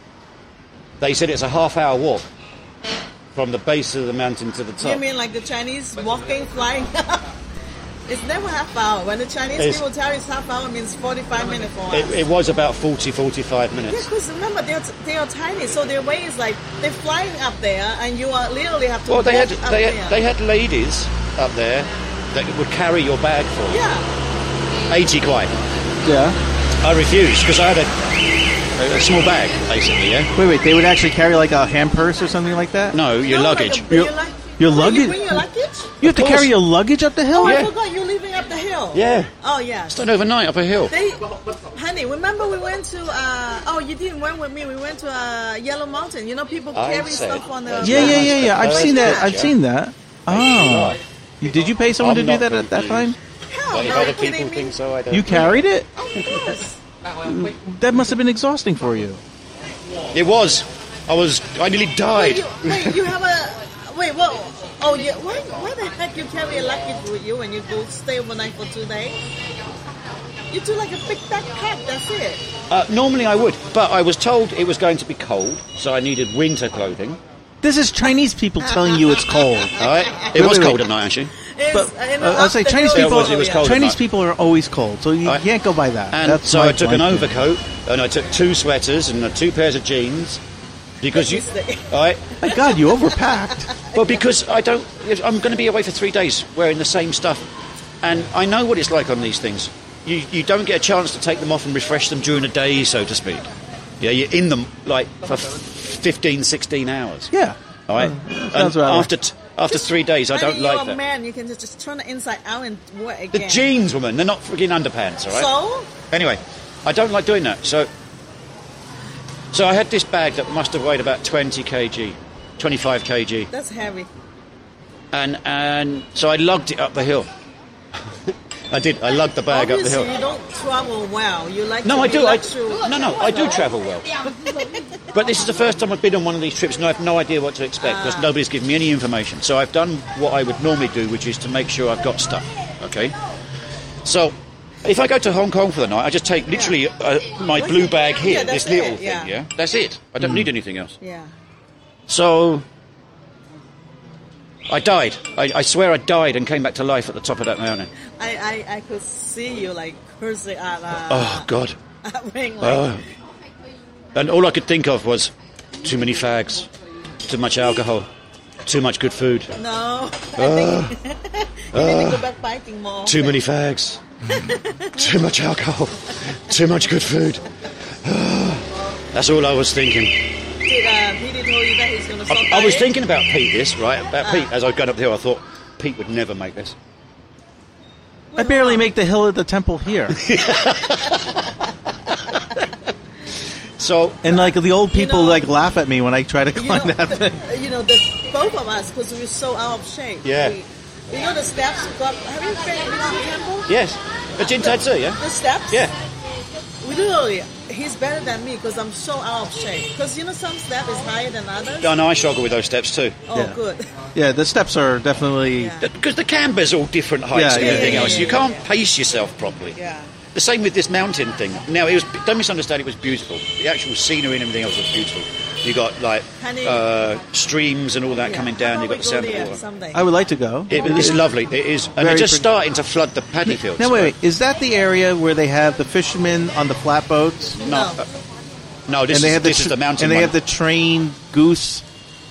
Speaker 2: They said it's a half hour walk. from the base of the mountain to the top.
Speaker 7: You mean like the Chinese walking, flying? it's never half hour. When the Chinese
Speaker 2: It's-
Speaker 7: people tell you it's half hour, means 45 minutes for us.
Speaker 2: It, it was about 40, 45
Speaker 7: Yeah,
Speaker 2: minutes.
Speaker 7: because remember they're they are tiny, so their weight is like they're flying up there, and you are literally have to.
Speaker 2: Well, they had
Speaker 7: up
Speaker 2: they
Speaker 7: there.
Speaker 2: had, they had ladies up there that would carry your bag for you.
Speaker 7: Yeah,
Speaker 2: 80 quid.
Speaker 3: Yeah.
Speaker 2: I refused because I had a, a, a small bag, basically, yeah?
Speaker 3: Wait, wait. They would actually carry like a hand purse or something like that.
Speaker 2: No, your
Speaker 7: No,
Speaker 2: luggage.
Speaker 7: Like a, your, lug-
Speaker 3: your
Speaker 7: Oh,
Speaker 3: luggage?
Speaker 7: You bring your luggage?
Speaker 3: You have to
Speaker 2: Of
Speaker 3: carry your luggage up the hill.
Speaker 7: Oh,
Speaker 2: Yeah.
Speaker 7: I forgot you're leaving up the hill.
Speaker 2: Yeah.
Speaker 7: Oh yeah.
Speaker 2: Done overnight up a hill.
Speaker 7: They, honey, remember we went to? Uh, oh, you didn't went with me. We went to uh, Yellow Mountain. You know, people carry stuff on the.
Speaker 3: Yeah, yeah, yeah, yeah. I've seen that. I've seen that. Oh. You- Did you pay someone
Speaker 2: I'm
Speaker 3: to do
Speaker 2: not
Speaker 3: that at that time?
Speaker 7: Hell,
Speaker 2: But if
Speaker 7: no,
Speaker 2: other
Speaker 7: you
Speaker 2: people think so, I don't.
Speaker 3: You carried it?
Speaker 7: Of course.
Speaker 3: That must have been exhausting for you.
Speaker 2: It was. I was. I nearly
Speaker 7: Wait,
Speaker 2: died.
Speaker 7: you, wait, you have a wait. What? Oh, yeah. Why? Why the heck you carry a luggage with you when you go stay overnight for two days? You do like a big backpack. That's it.
Speaker 2: Uh, normally I would, but I was told it was going to be cold, so I needed winter clothing.
Speaker 3: This is Chinese people telling you it's cold.
Speaker 2: All right. It was cold at night, actually.
Speaker 3: But, uh, I'll say Chinese
Speaker 7: hill.
Speaker 3: people-
Speaker 2: It was- it was
Speaker 7: Yeah.
Speaker 2: cold.
Speaker 3: Chinese
Speaker 2: night.
Speaker 3: people are always cold, so you
Speaker 2: I-
Speaker 3: can't go by that.
Speaker 2: And
Speaker 3: That's
Speaker 2: so
Speaker 3: my
Speaker 2: I took an
Speaker 3: blanket.
Speaker 2: overcoat and I took two sweaters and uh, two pairs of jeans because you. All right.
Speaker 3: My God, you overpacked.
Speaker 2: Well, because I don't. I'm going to be away for three days wearing the same stuff, and I know what it's like on these things. You you don't get a chance to take them off and refresh them during the day, so to speak. Yeah, you're in them like for f- 15, 16 hours.
Speaker 3: Yeah.
Speaker 2: All right.
Speaker 3: Uh, sounds
Speaker 2: and
Speaker 3: about right.
Speaker 2: after t- after three days, I
Speaker 7: Honey,
Speaker 2: don't like
Speaker 7: you're a
Speaker 2: that.
Speaker 7: man. You can just, just turn it inside out and wear it
Speaker 2: The jeans, woman, they're not freaking underpants, all right?
Speaker 7: So
Speaker 2: Anyway, I don't like doing that. So, so I had this bag that must have weighed about 20 kg, 25 kg,
Speaker 7: that's heavy.
Speaker 2: and and so I lugged it up the hill. I did. I lugged the bag up the
Speaker 7: Obviously,
Speaker 2: hill.
Speaker 7: you don't travel well. You like
Speaker 2: No,
Speaker 7: to
Speaker 2: I do. I, no, no, I do travel well. But this is the first time I've been on one of these trips, and I have no idea what to expect because ah. nobody's given me any information. So I've done what I would normally do, which is to make sure I've got stuff. Okay. So if I go to Hong Kong for the night, I just take literally uh, my
Speaker 7: What's
Speaker 2: blue
Speaker 7: it?
Speaker 2: bag here,
Speaker 7: Yeah,
Speaker 2: this little
Speaker 7: it,
Speaker 2: thing.
Speaker 7: yeah.
Speaker 2: Yeah, that's it. I don't need anything else.
Speaker 7: Yeah.
Speaker 2: So I died. I, I swear I died and came back to life at the top of that mountain.
Speaker 7: I, I, I could see you like cursing at uh,
Speaker 2: Oh God.
Speaker 7: at Wing, like,
Speaker 2: Oh. And all I could think of was too many fags, too much alcohol, too much good food,
Speaker 7: no. I think you need to go back biking more.
Speaker 2: too many fags, too much alcohol, too much good food. That's all I was thinking.
Speaker 7: Did uh, Petey told you that he's gonna stop
Speaker 2: I, I was thinking about Pete this, right? About Pete. As I was going up the hill, I thought Pete would never make this.
Speaker 3: I barely make the hill of the temple here.
Speaker 2: So
Speaker 3: And like the old people
Speaker 7: know-
Speaker 3: like laugh at me when I try to
Speaker 7: You
Speaker 3: climb
Speaker 7: know,
Speaker 3: that thing.
Speaker 7: you know, the, both of us, because we're so out of shape.
Speaker 2: Yeah.
Speaker 7: We, you know the steps go. Have you been to the temple?
Speaker 2: yes, a Jin Tatsu, yeah,
Speaker 7: The steps?
Speaker 2: yeah.
Speaker 7: Literally, he's better than me because I'm so out of shape. Because you know some step is higher than others.
Speaker 2: Oh, I know I struggle with those steps too.
Speaker 7: Oh,
Speaker 3: Yeah.
Speaker 7: good.
Speaker 3: Yeah, the steps are definitely.
Speaker 7: Yeah.
Speaker 2: Because the camber's all different heights
Speaker 3: Yeah,
Speaker 2: and
Speaker 3: yeah,
Speaker 2: everything
Speaker 7: yeah,
Speaker 2: else.
Speaker 7: yeah,
Speaker 2: you
Speaker 7: yeah.
Speaker 2: can't pace yourself properly.
Speaker 7: Yeah.
Speaker 2: The same with this mountain thing. Now, it was don't misunderstand. It was beautiful. The actual scenery and everything else was beautiful. You got like uh, streams and all that
Speaker 7: yeah.
Speaker 2: coming down. You
Speaker 7: about
Speaker 2: got the sound of the water.
Speaker 3: I would like to go.
Speaker 2: It, it's lovely. It is, and
Speaker 3: Very
Speaker 2: they're just
Speaker 3: pretty.
Speaker 2: starting to flood the paddy fields.
Speaker 3: Now wait, wait, is that the area where they have the fishermen on the flatboats?
Speaker 7: no.
Speaker 2: No, this
Speaker 3: and they
Speaker 2: is
Speaker 3: have the
Speaker 2: this is the mountain.
Speaker 3: and they
Speaker 2: one.
Speaker 3: have the trained goose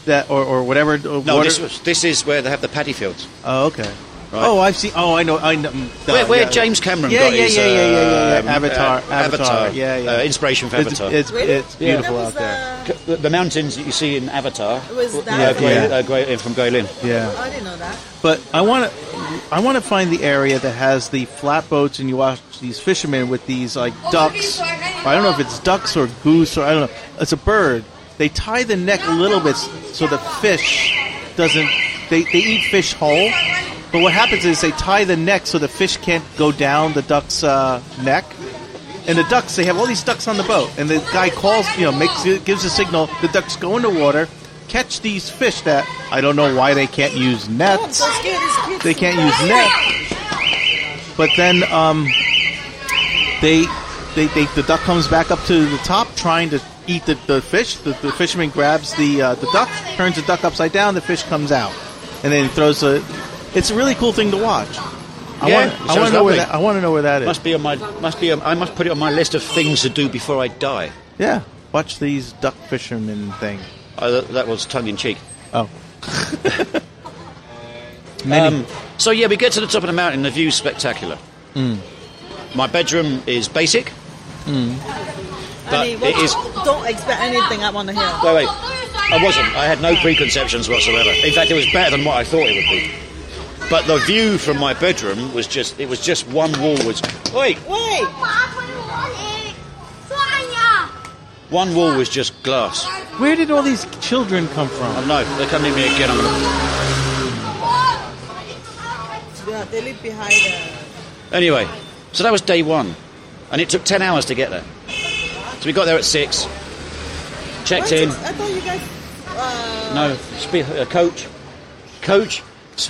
Speaker 3: that or, or whatever. uh,
Speaker 2: no,
Speaker 3: water-
Speaker 2: this was this is where they have the paddy fields.
Speaker 3: Oh, okay.
Speaker 2: Right.
Speaker 3: Oh, I've seen. Oh, I know. I know. mm,
Speaker 2: Where, where
Speaker 3: yeah.
Speaker 2: James Cameron
Speaker 3: Yeah,
Speaker 2: got
Speaker 3: yeah,
Speaker 2: his
Speaker 3: yeah, yeah, yeah, yeah,
Speaker 2: um,
Speaker 3: yeah. Avatar,
Speaker 2: uh,
Speaker 3: Avatar, yeah, yeah.
Speaker 2: uh, inspiration for
Speaker 3: It's,
Speaker 2: Avatar.
Speaker 3: it's,
Speaker 7: Really?
Speaker 3: it's
Speaker 2: Yeah.
Speaker 3: beautiful
Speaker 7: That
Speaker 3: out there.
Speaker 7: Uh,
Speaker 2: the, the mountains that you see in Avatar.
Speaker 7: It was
Speaker 2: uh,
Speaker 7: that
Speaker 2: Grey-
Speaker 3: Yeah.
Speaker 2: uh, Grey- from Guilin.
Speaker 3: Yeah.
Speaker 7: I didn't know that.
Speaker 3: But I want to, I want to find the area that has the flatboats, and you watch these fishermen with these like ducks. I don't know if it's ducks or goose or I don't know. It's a bird. They tie the neck a little bit so the fish doesn't. They they eat fish whole, but what happens is they tie the neck so the fish can't go down the duck's uh, neck. And the ducks, they have all these ducks on the boat, and the guy calls, you know, makes gives a signal. The ducks go in the water, catch these fish that I don't know why they can't use nets they can't use net. But then um, they, they, they, the duck comes back up to the top, trying to eat the, the fish. The, the fisherman grabs the uh, the duck, turns the duck upside down. The fish comes out, and then throws a. It's a really cool thing to watch. I
Speaker 2: Yeah,
Speaker 3: want. I want to know where that. I want to know where that is.
Speaker 2: Must be on my. Must be. On, I must put it on my list of things to do before I die.
Speaker 3: Yeah. Watch these duck fishermen thing.
Speaker 2: Uh, that, that was tongue in cheek.
Speaker 3: Oh. Many.
Speaker 2: Um, so yeah, we get to the top of the mountain. The view's spectacular.
Speaker 3: Mm.
Speaker 2: My bedroom is basic,
Speaker 3: Mm.
Speaker 2: but
Speaker 7: I mean, what,
Speaker 2: it is.
Speaker 7: don't expect anything up on the hill.
Speaker 2: Wait, wait. I wasn't. I had no preconceptions whatsoever. In fact, it was better than what I thought it would be. But the view from my bedroom was just. It was just one wall was. Wait.
Speaker 7: Wait.
Speaker 2: One wall was just glass.
Speaker 3: Where did all these children come from?
Speaker 2: Oh no, they're coming at me again. I'm gonna.
Speaker 7: Yeah, they live behind the.
Speaker 2: Anyway, so that was day one, and it took ten hours to get there. So we got there at six. Checked
Speaker 7: Why
Speaker 2: in.
Speaker 7: I thought you guys. Uh,
Speaker 2: No, spe- uh, coach, coach,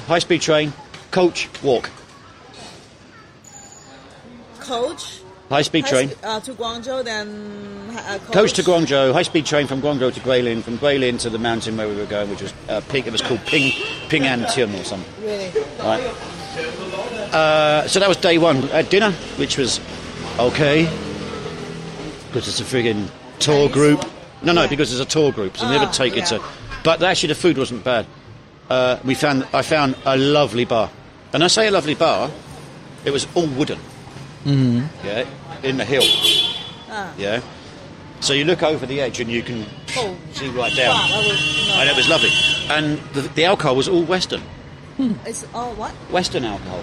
Speaker 2: high speed train, coach, walk,
Speaker 7: Coach.
Speaker 2: high speed train.
Speaker 7: Uh, to Guangzhou, then uh, coach.
Speaker 2: Coach to Guangzhou, high speed train from Guangzhou to Guilin, from Guilin to the mountain where we were going, which was uh, Ping, it was called Ping Ping An Tian or something.
Speaker 7: Really?
Speaker 2: Right. Uh, so that was day one. At dinner, which was okay, because it's a friggin' tour group. No, no, because it's a tour group, so they never
Speaker 7: Ah,
Speaker 2: take it to. But actually, the food wasn't bad. Uh, we found I found a lovely bar, and I say a lovely bar. It was all wooden.
Speaker 3: Mm-hmm.
Speaker 2: Yeah, in the hill.
Speaker 7: Ah.
Speaker 2: Yeah. So you look over the edge and you can
Speaker 7: Oh.
Speaker 2: see right down,
Speaker 7: Wow, that was, no.
Speaker 2: and it was lovely. And the, the alcohol was all Western,
Speaker 7: It's all what?
Speaker 2: Western alcohol.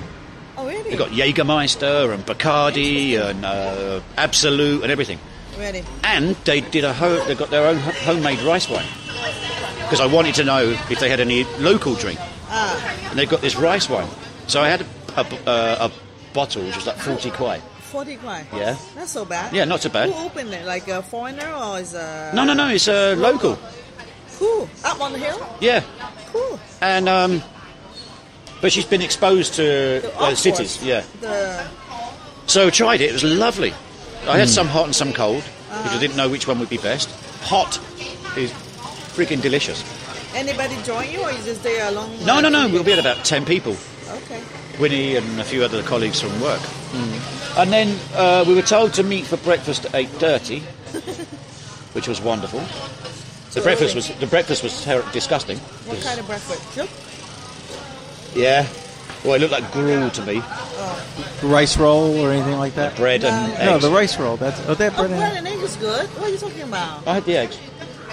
Speaker 7: Oh really?
Speaker 2: They got Jägermeister and Bacardi and uh, Absolut and everything.
Speaker 7: Really?
Speaker 2: And they did a ho- they got their own homemade rice wine because I wanted to know if they had any local drink.
Speaker 7: Ah,
Speaker 2: And they've got this rice wine. So I had a, a, a, a bottle which was like forty kwai.
Speaker 7: forty kwai.
Speaker 2: Yeah.
Speaker 7: Not so bad.
Speaker 2: Yeah, not so bad.
Speaker 7: Who opened it? Like a foreigner or is a?
Speaker 2: No, no, no, it's uh, local.
Speaker 7: Cool. Up on the hill.
Speaker 2: Yeah,
Speaker 7: Cool.
Speaker 2: and um, but she's been exposed to uh, cities. Yeah.
Speaker 7: The
Speaker 2: So I tried it. It was lovely. I
Speaker 3: Hmm.
Speaker 2: had some hot and some cold
Speaker 7: Uh-huh.
Speaker 2: because I didn't know which one would be best. Hot is freaking delicious.
Speaker 7: anybody join you or is this there alone?
Speaker 2: No, no, no. We'll be at about ten people.
Speaker 7: Okay.
Speaker 2: Winnie and a few other colleagues from work.
Speaker 3: Hmm.
Speaker 2: And then uh, we were told to meet for breakfast at eight thirty, which was wonderful. The
Speaker 7: So
Speaker 2: breakfast
Speaker 7: early.
Speaker 2: was the breakfast was ter- disgusting.
Speaker 7: What kind of breakfast? Soup?
Speaker 2: Yeah. Well, it looked like gruel to me.
Speaker 3: rice roll or anything like that?
Speaker 2: Bread and
Speaker 3: No,
Speaker 2: eggs.
Speaker 3: the rice roll. That's oh, they have
Speaker 7: Oh,
Speaker 3: bread
Speaker 7: bread
Speaker 3: and
Speaker 7: and egg is good. What are you talking about?
Speaker 2: I had the eggs.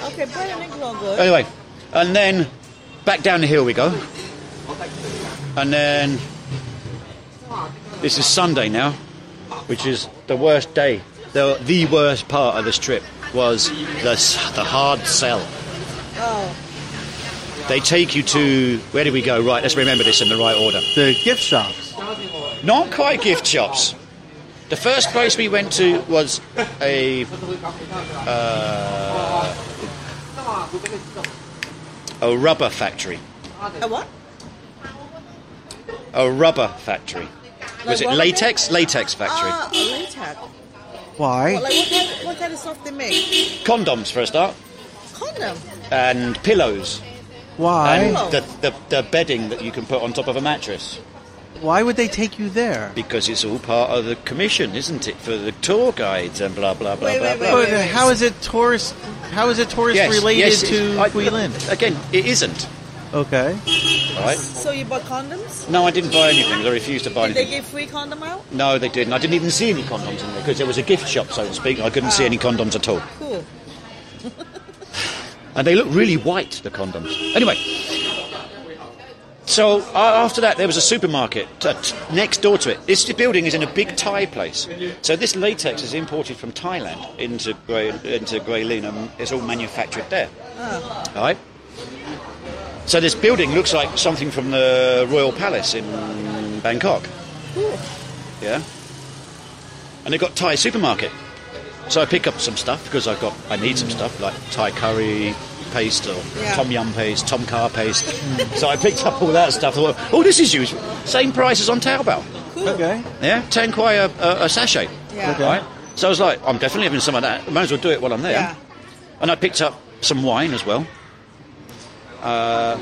Speaker 7: Okay, bread and egg all good.
Speaker 2: Anyway, and then back down the hill we go. And then this is Sunday now, which is the worst day. The, the worst part of this trip was the, the hard sell.
Speaker 7: Oh,
Speaker 2: They take you to where did we go? Right, let's remember this in the right order.
Speaker 3: the gift shops.
Speaker 2: Not quite gift shops. The first place we went to was a uh, a rubber factory.
Speaker 7: a what?
Speaker 2: A rubber factory. Was it
Speaker 7: rubber
Speaker 2: latex? Latex factory.
Speaker 7: Ah, a latex.
Speaker 3: Why?
Speaker 7: What, like what kind, what kind of stuff they make?
Speaker 2: Condoms for a start,
Speaker 7: Condom.
Speaker 2: and pillows,
Speaker 3: Why?
Speaker 2: and the, the the bedding that you can put on top of a mattress.
Speaker 3: Why would they take you there?
Speaker 2: Because it's all part of the commission, isn't it? For the tour guides and blah blah blah
Speaker 7: Wait,
Speaker 2: blah
Speaker 7: wait,
Speaker 2: blah.
Speaker 7: wait,
Speaker 3: how is it tourist? How is it tourist
Speaker 2: Yes,
Speaker 3: related
Speaker 2: yes,
Speaker 3: to
Speaker 2: I-
Speaker 3: Guilin?
Speaker 2: Again, it isn't.
Speaker 3: Okay.
Speaker 2: All right.
Speaker 7: So you bought condoms?
Speaker 2: No, I didn't buy anything. I refused to buy
Speaker 7: Did they
Speaker 2: anything.
Speaker 7: give free condom out?
Speaker 2: No, they didn't. I didn't even see any condoms in there because there was a gift shop, so to speak. I couldn't see ah. any condoms at all.
Speaker 7: Cool.
Speaker 2: And they look really white, the condoms. Anyway, so after that, there was a supermarket uh, t- next door to it. This building is in a big Thai place. So this latex is imported from Thailand into Grey, into Guilin and it's all manufactured there.
Speaker 7: Ah.
Speaker 2: All right? So this building looks like something from the Royal Palace in Bangkok.
Speaker 7: Cool.
Speaker 2: Yeah. And they've got Thai supermarket. So I pick up some stuff because I've got I need some stuff like Thai curry paste or
Speaker 7: Yeah.
Speaker 2: tom yum paste, tom kha paste. so I picked up all that stuff. I thought, oh, this is useful. Same price as on Taobao.
Speaker 7: Cool.
Speaker 3: Okay.
Speaker 2: Yeah, ten kwai a, a, a sachet.
Speaker 7: Yeah. Okay.
Speaker 2: Right. So I was like, I'm definitely having some of that. Might as well do it while I'm there.
Speaker 7: Yeah.
Speaker 2: and I picked up some wine as well. Uh,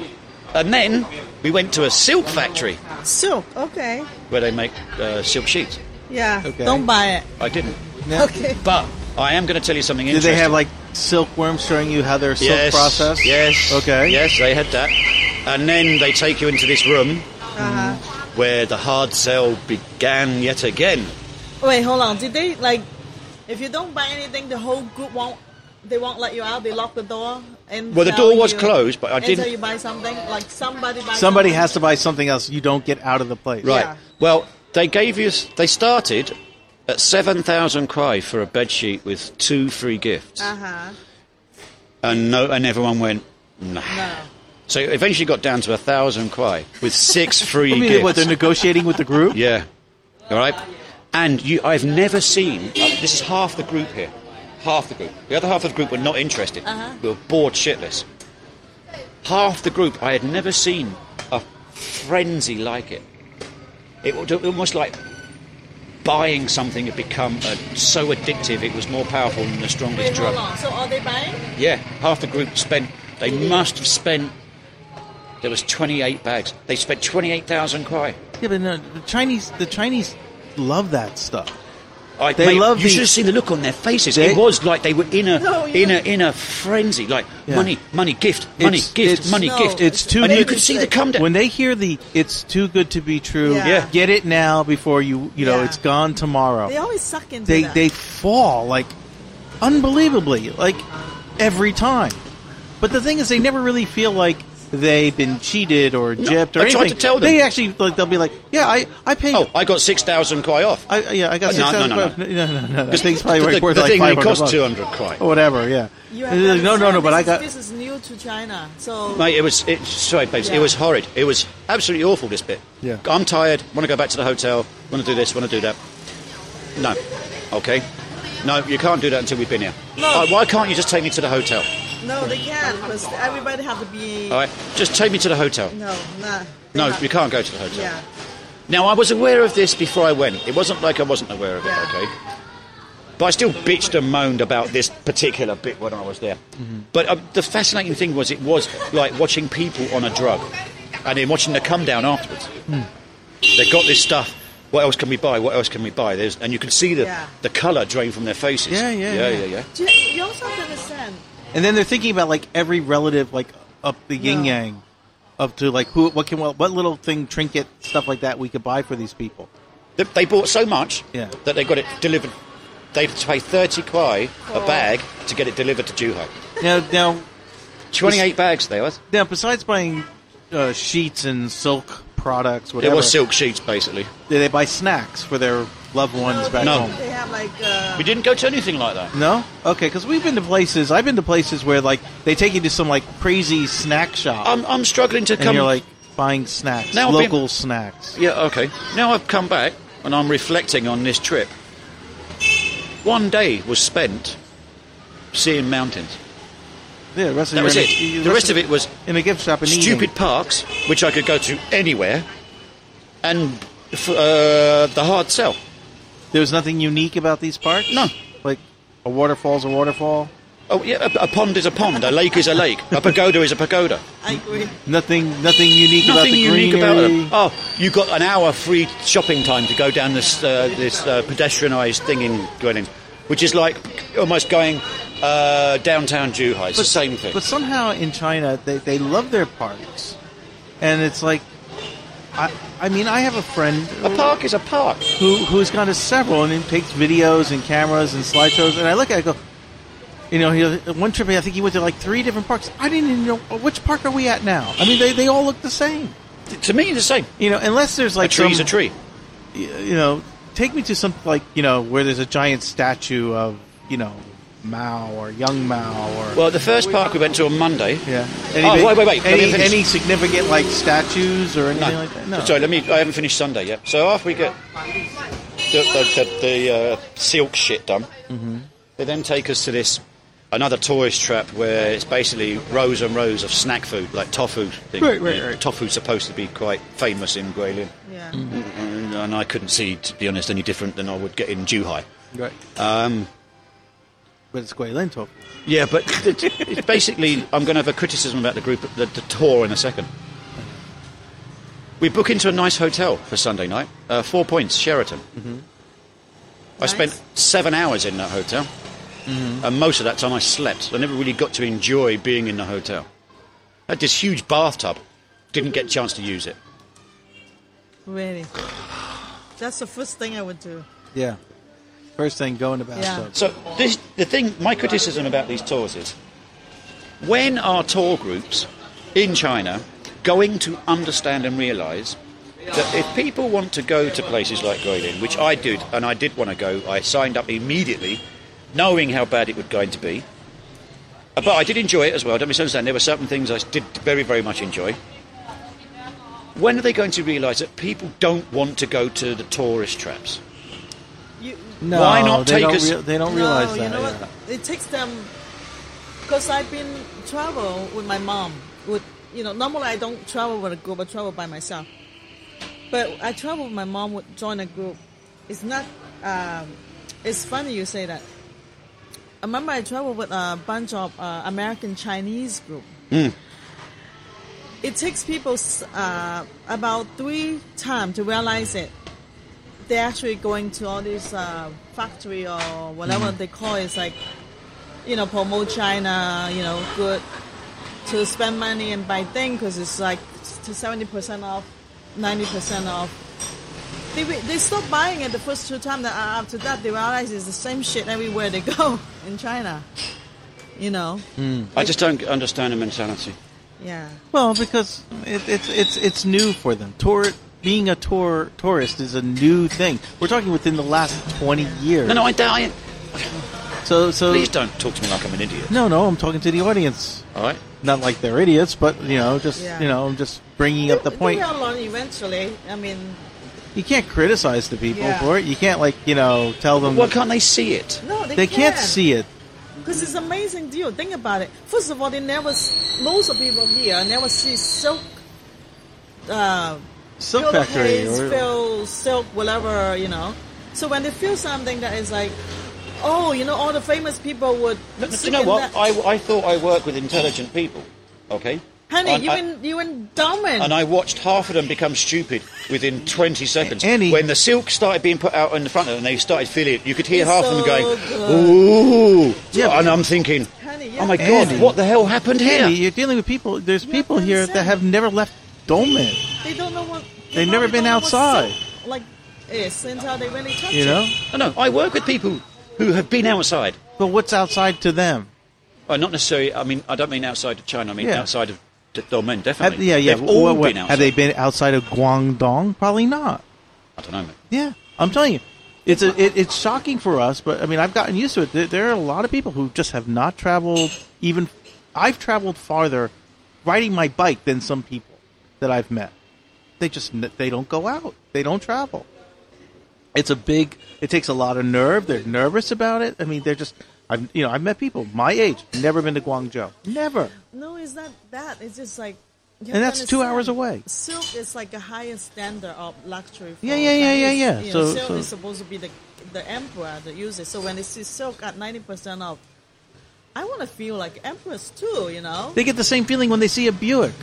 Speaker 2: and then we went to a silk factory
Speaker 7: Silk. Okay.
Speaker 2: where they make uh, silk sheets.
Speaker 7: Yeah.
Speaker 3: Okay.
Speaker 7: Don't buy it.
Speaker 2: I didn't,
Speaker 7: Okay.
Speaker 2: but I am going to tell you something
Speaker 3: Did
Speaker 2: interesting.
Speaker 3: they have like silkworms showing you how their silk
Speaker 2: yes,
Speaker 3: process?
Speaker 2: Yes.
Speaker 3: Okay.
Speaker 2: Yes, they had that. And then they take you into this room
Speaker 7: Uh-huh.
Speaker 2: where the hard sell began yet again.
Speaker 7: Wait, hold on. Did they like? If you don't buy anything, the whole group won't. They won't let you out. They lock the door. And
Speaker 2: Well, the door was closed, but I didn't- Until
Speaker 7: you buy something, like somebody buy.
Speaker 3: Somebody
Speaker 7: something.
Speaker 3: has to buy something else. You don't get out of the place.
Speaker 2: Right.
Speaker 7: Yeah.
Speaker 2: Well, they gave you. They started at seven thousand kwai for a bed sheet with two free gifts,
Speaker 7: Uh huh.
Speaker 2: and no, and everyone went. Nah.
Speaker 7: No.
Speaker 2: So it eventually got down to a thousand kwai with six free
Speaker 3: I mean,
Speaker 2: gifts.
Speaker 3: what they're negotiating with the group?
Speaker 2: Yeah. All right. And you, I've never seen. Uh, this is half the group here. Half the group. The other half of the group were not interested.
Speaker 7: Uh-huh.
Speaker 2: We were bored shitless. Half the group, I had never seen a frenzy like it. It was almost like buying something had become uh, so addictive. It was more powerful than the strongest
Speaker 7: Wait,
Speaker 2: drug.
Speaker 7: on. So are they buying?
Speaker 2: Yeah, half the group spent. They must have spent. There was 28 bags. They spent 28,000 kwai.
Speaker 3: Yeah, but no, the Chinese, the Chinese love that stuff.
Speaker 2: I,
Speaker 3: They
Speaker 2: mate,
Speaker 3: love
Speaker 2: You
Speaker 3: the-
Speaker 2: should have seen the look on their faces.
Speaker 3: They-
Speaker 2: it was like they were in a
Speaker 7: No,
Speaker 2: in a in a frenzy. Like
Speaker 3: Yeah.
Speaker 2: money, money, gift, money,
Speaker 3: It's-
Speaker 2: gift,
Speaker 3: it's-
Speaker 2: money,
Speaker 7: No,
Speaker 2: gift.
Speaker 3: It's too
Speaker 2: and you
Speaker 3: good.
Speaker 2: could see the come down.
Speaker 3: When they hear the "it's too good to be true,"
Speaker 7: Yeah.
Speaker 2: Yeah.
Speaker 3: get it now before you you know
Speaker 7: Yeah.
Speaker 3: it's gone tomorrow.
Speaker 7: They always suck into
Speaker 3: they
Speaker 7: that.
Speaker 3: they fall like unbelievably like every time. But the thing is, they never really feel like they've been cheated or gypped or
Speaker 2: I
Speaker 3: anything.
Speaker 2: tried to tell them.
Speaker 3: They actually like they'll be like, "Yeah, I I paid."
Speaker 2: oh, I got six thousand kwai off.
Speaker 3: I, yeah, I got six
Speaker 2: no, no, no,
Speaker 3: No, no, no, no. This thing's probably
Speaker 2: the,
Speaker 3: worth,
Speaker 2: the,
Speaker 3: worth
Speaker 2: the
Speaker 3: like
Speaker 2: thing
Speaker 3: five
Speaker 2: cost two hundred kwai.
Speaker 3: or whatever. Yeah,
Speaker 7: You have
Speaker 3: And
Speaker 7: to
Speaker 3: they're like, no, no, no.
Speaker 7: understand
Speaker 3: But I got
Speaker 7: this is new to China, so
Speaker 2: Mate, it was it, sorry, babes. It was horrid. It was absolutely awful. This bit.
Speaker 3: Yeah.
Speaker 2: I'm tired. Want to go back to the hotel. Want to do this. Want to do that. No. Okay. No, you can't do that until we've been here.
Speaker 7: No.
Speaker 2: Uh, why can't you just take me to the hotel?
Speaker 7: No, they can't because everybody have to be.
Speaker 2: All right. Just take me to the hotel.
Speaker 7: No, nah.
Speaker 2: No,
Speaker 7: have-
Speaker 2: you can't go to the hotel.
Speaker 7: Yeah.
Speaker 2: Now, I was aware of this before I went. It wasn't like I wasn't aware of it,
Speaker 7: Yeah.
Speaker 2: okay? But I still bitched and moaned about this particular bit when I was there. But um, the fascinating thing was, it was like watching people on a drug and then watching the come down afterwards. They got this stuff. What else can we buy? What else can we buy? There's, and you can see the,
Speaker 7: Yeah.
Speaker 2: the colour drain from their faces.
Speaker 3: Yeah, yeah,
Speaker 2: yeah,
Speaker 3: yeah.
Speaker 2: yeah. yeah.
Speaker 7: Do you, you also have to understand.
Speaker 3: And then they're thinking about like every relative, like up the yin
Speaker 7: No.
Speaker 3: yang, up to like who, what can, what little thing, trinket, stuff like that we could buy for these people.
Speaker 2: They, they bought so much
Speaker 3: Yeah.
Speaker 2: that they got it delivered. They had to pay 30 kwai a bag to get it delivered to Zhuhai.
Speaker 3: Now, now,
Speaker 2: 28 bags there was.
Speaker 3: now, besides buying uh, sheets and silk products,
Speaker 2: It
Speaker 3: whatever,
Speaker 2: was silk sheets, basically.
Speaker 3: do they buy snacks for their loved ones back
Speaker 2: No.
Speaker 3: home?
Speaker 7: They have like. Uh,
Speaker 2: We didn't go to anything like that.
Speaker 3: No, okay, because we've been to places. I've been to places where like they take you to some like crazy snack shop,
Speaker 2: I'm, I'm struggling to
Speaker 3: and
Speaker 2: come.
Speaker 3: you're like buying snacks,
Speaker 2: Now I've been-
Speaker 3: local snacks.
Speaker 2: yeah, okay. Now I've come back and I'm reflecting on this trip. One day was spent seeing mountains.
Speaker 3: Yeah, the rest
Speaker 2: That
Speaker 3: you
Speaker 2: was it.
Speaker 3: in a-
Speaker 2: The rest of it was
Speaker 3: in a gift shop and
Speaker 2: stupid
Speaker 3: eating.
Speaker 2: parks, which I could go to anywhere, and f- uh, the hard sell.
Speaker 3: There was nothing unique about these parks.
Speaker 2: No.
Speaker 3: like a waterfall's a waterfall.
Speaker 2: Oh yeah, a, a pond is a pond, a lake is a lake, a pagoda is a pagoda.
Speaker 7: I agree.
Speaker 3: Nothing, nothing unique about
Speaker 2: Nothing
Speaker 3: the
Speaker 2: unique
Speaker 3: greenery.
Speaker 2: about them. Oh, you got an hour free shopping time to go down this uh, this uh, pedestrianised thing in Guilin, which is like almost going uh, downtown Zhuhai. It's the same thing.
Speaker 3: But somehow in China, they, they love their parks, and it's like, I I mean, I have a friend
Speaker 2: a park is a park.
Speaker 3: who who's gone to several and he takes videos and cameras and slideshows, and I look at it, I go, you know, he, one trip I think he went to like three different parks. I didn't even know which park are we at now. I mean, they, they all look the same.
Speaker 2: To me, the same.
Speaker 3: You know, unless there's
Speaker 2: A
Speaker 3: like
Speaker 2: tree's
Speaker 3: some,
Speaker 2: a tree.
Speaker 3: You know, take me to some like you know where there's a giant statue of you know Mao or young Mao or
Speaker 2: Well, the first park we went to on Monday.
Speaker 3: yeah.
Speaker 2: Oh, wait, wait, wait.
Speaker 3: Any, any significant like statues or anything
Speaker 2: No.
Speaker 3: like that? No.
Speaker 2: Sorry, let me. I haven't finished Sunday yet. So after we get the the, the, the uh, silk shit done,
Speaker 3: Mm-hmm.
Speaker 2: they then take us to this another tourist trap where it's basically rows and rows of snack food, like tofu. Thing.
Speaker 3: Right, right, right.
Speaker 2: Tofu's supposed to be quite famous in Guilin,
Speaker 7: Yeah.
Speaker 2: and, and I couldn't see, to be honest, any different than I would get in Zhuhai.
Speaker 3: Right.
Speaker 2: Um,
Speaker 3: But it's Guilin tofu.
Speaker 2: Yeah, but it's, it's basically, I'm going to have a criticism about the group, the, the tour in a second. We book into a nice hotel for Sunday night, uh, Four Points, Sheraton. I
Speaker 7: Nice.
Speaker 2: spent seven hours in that hotel, and most of that time I slept. I never really got to enjoy being in the hotel. I had this huge bathtub, didn't get a chance to use it.
Speaker 7: Really. That's the first thing I would do.
Speaker 3: Yeah. First thing, go in the bathtub.
Speaker 2: So this, the thing, my criticism about these tours is, when are tour groups in China going to understand and realise that if people want to go to places like Guilin, which I did, and I did want to go, I signed up immediately, knowing how bad it was going to be. Uh, But I did enjoy it as well. Don't misunderstand. There were certain things I did very, very much enjoy. When are they going to realise that people don't want to go to the tourist traps?
Speaker 7: You,
Speaker 3: No,
Speaker 2: Why not
Speaker 3: they
Speaker 2: take
Speaker 3: don't
Speaker 2: us-
Speaker 3: rea- they don't realize
Speaker 7: no,
Speaker 3: that.
Speaker 7: you know
Speaker 3: yeah.
Speaker 7: what? It takes them because I've been travel with my mom. With you know, normally I don't travel with a group. I travel by myself. But I travel with my mom. Would join a group. It's not. Um, it's funny you say that. I remember I traveled with a bunch of uh, American Chinese group. It takes people uh, about three times to realize it they're actually going to all these uh, factory or whatever they call it. It's like, you know, promote China, you know, good to spend money and buy things because it's like to 70% off, 90% off. They, they stop buying it the first two times. That uh, after that, they realize it's the same shit everywhere they go in China. You know,
Speaker 2: I just don't understand the mentality.
Speaker 7: yeah.
Speaker 3: Well, because it, it's it's it's new for them. Tour being a tour tourist is a new thing. We're talking within the last twenty years.
Speaker 2: No, no, I, I
Speaker 3: So so
Speaker 2: please don't talk to me like I'm an idiot.
Speaker 3: no no. I'm talking to the audience.
Speaker 2: All right.
Speaker 3: Not like they're idiots, but you know, just
Speaker 7: Yeah.
Speaker 3: you know, I'm just bringing up the point.
Speaker 7: They will eventually. I mean,
Speaker 3: You can't criticize the people
Speaker 7: Yeah.
Speaker 3: for it. You can't like you know tell them
Speaker 2: Why can't they see it?
Speaker 7: no, they,
Speaker 3: they can't see it.
Speaker 7: Because it's an amazing deal. Think about it. First of all, they never, most of people here never see silk, uh,
Speaker 3: Silk factory
Speaker 7: pillowcase,
Speaker 3: or
Speaker 7: feel silk, whatever, you know. So when they feel something that is like, oh, you know, all the famous people would.
Speaker 2: But, do
Speaker 7: sit
Speaker 2: you know what?
Speaker 7: that-
Speaker 2: I, I thought I worked with intelligent people. Okay.
Speaker 7: Honey,
Speaker 2: And
Speaker 7: you
Speaker 2: I-
Speaker 7: in you in Darwin.
Speaker 2: And I watched half of them become stupid within 20 seconds.
Speaker 3: Annie-
Speaker 2: when the silk started being put out in the front of them, they started feeling it. You could hear
Speaker 7: It's
Speaker 2: half of them going,
Speaker 7: good.
Speaker 2: ooh.
Speaker 3: Yeah,
Speaker 2: and I'm thinking,
Speaker 7: Honey,
Speaker 2: oh my
Speaker 7: yeah.
Speaker 2: God,
Speaker 3: Andy.
Speaker 2: what the hell happened here?
Speaker 3: Andy, you're dealing with people. There's
Speaker 7: You
Speaker 3: people here that have never left Doumen.
Speaker 7: They don't know what. they
Speaker 3: They've never been
Speaker 7: don't know what
Speaker 3: outside.
Speaker 7: silk, Like, is until they really touch
Speaker 3: You
Speaker 7: it.
Speaker 3: know,
Speaker 2: No, no, I work with people who have been outside.
Speaker 3: but what's outside to them?
Speaker 2: Oh, not necessarily, I mean, I don't mean outside of China, I mean
Speaker 3: Yeah.
Speaker 2: outside of D- Doumen,
Speaker 3: Have,
Speaker 2: definitely.
Speaker 3: yeah, yeah.
Speaker 2: They've all
Speaker 3: what- what-
Speaker 2: been outside.
Speaker 3: have they been outside of Guangdong? Probably not.
Speaker 2: I don't know, mate.
Speaker 3: Yeah, I'm telling you, it's a, it, it's shocking for us, but I mean, I've gotten used to it. There, there are a lot of people who just have not traveled. Even I've traveled farther riding my bike than some people that I've met. They just they don't go out. They don't travel. It's a big. It takes a lot of nerve. They're nervous about it. I mean, they're just. I've you know I've met people my age never been to Guangzhou. Never.
Speaker 7: No, it's not that. It's just like. you
Speaker 3: And that's two hours away.
Speaker 7: Silk is like a higher standard of luxury. For
Speaker 3: Yeah, yeah, yeah, yeah, yeah.
Speaker 7: You
Speaker 3: So-
Speaker 7: silk
Speaker 3: so-
Speaker 7: is supposed to be the the emperor that uses. So when they see silk at ninety percent off, I want to feel like empress too. You know?
Speaker 3: They get the same feeling when they see a Buick.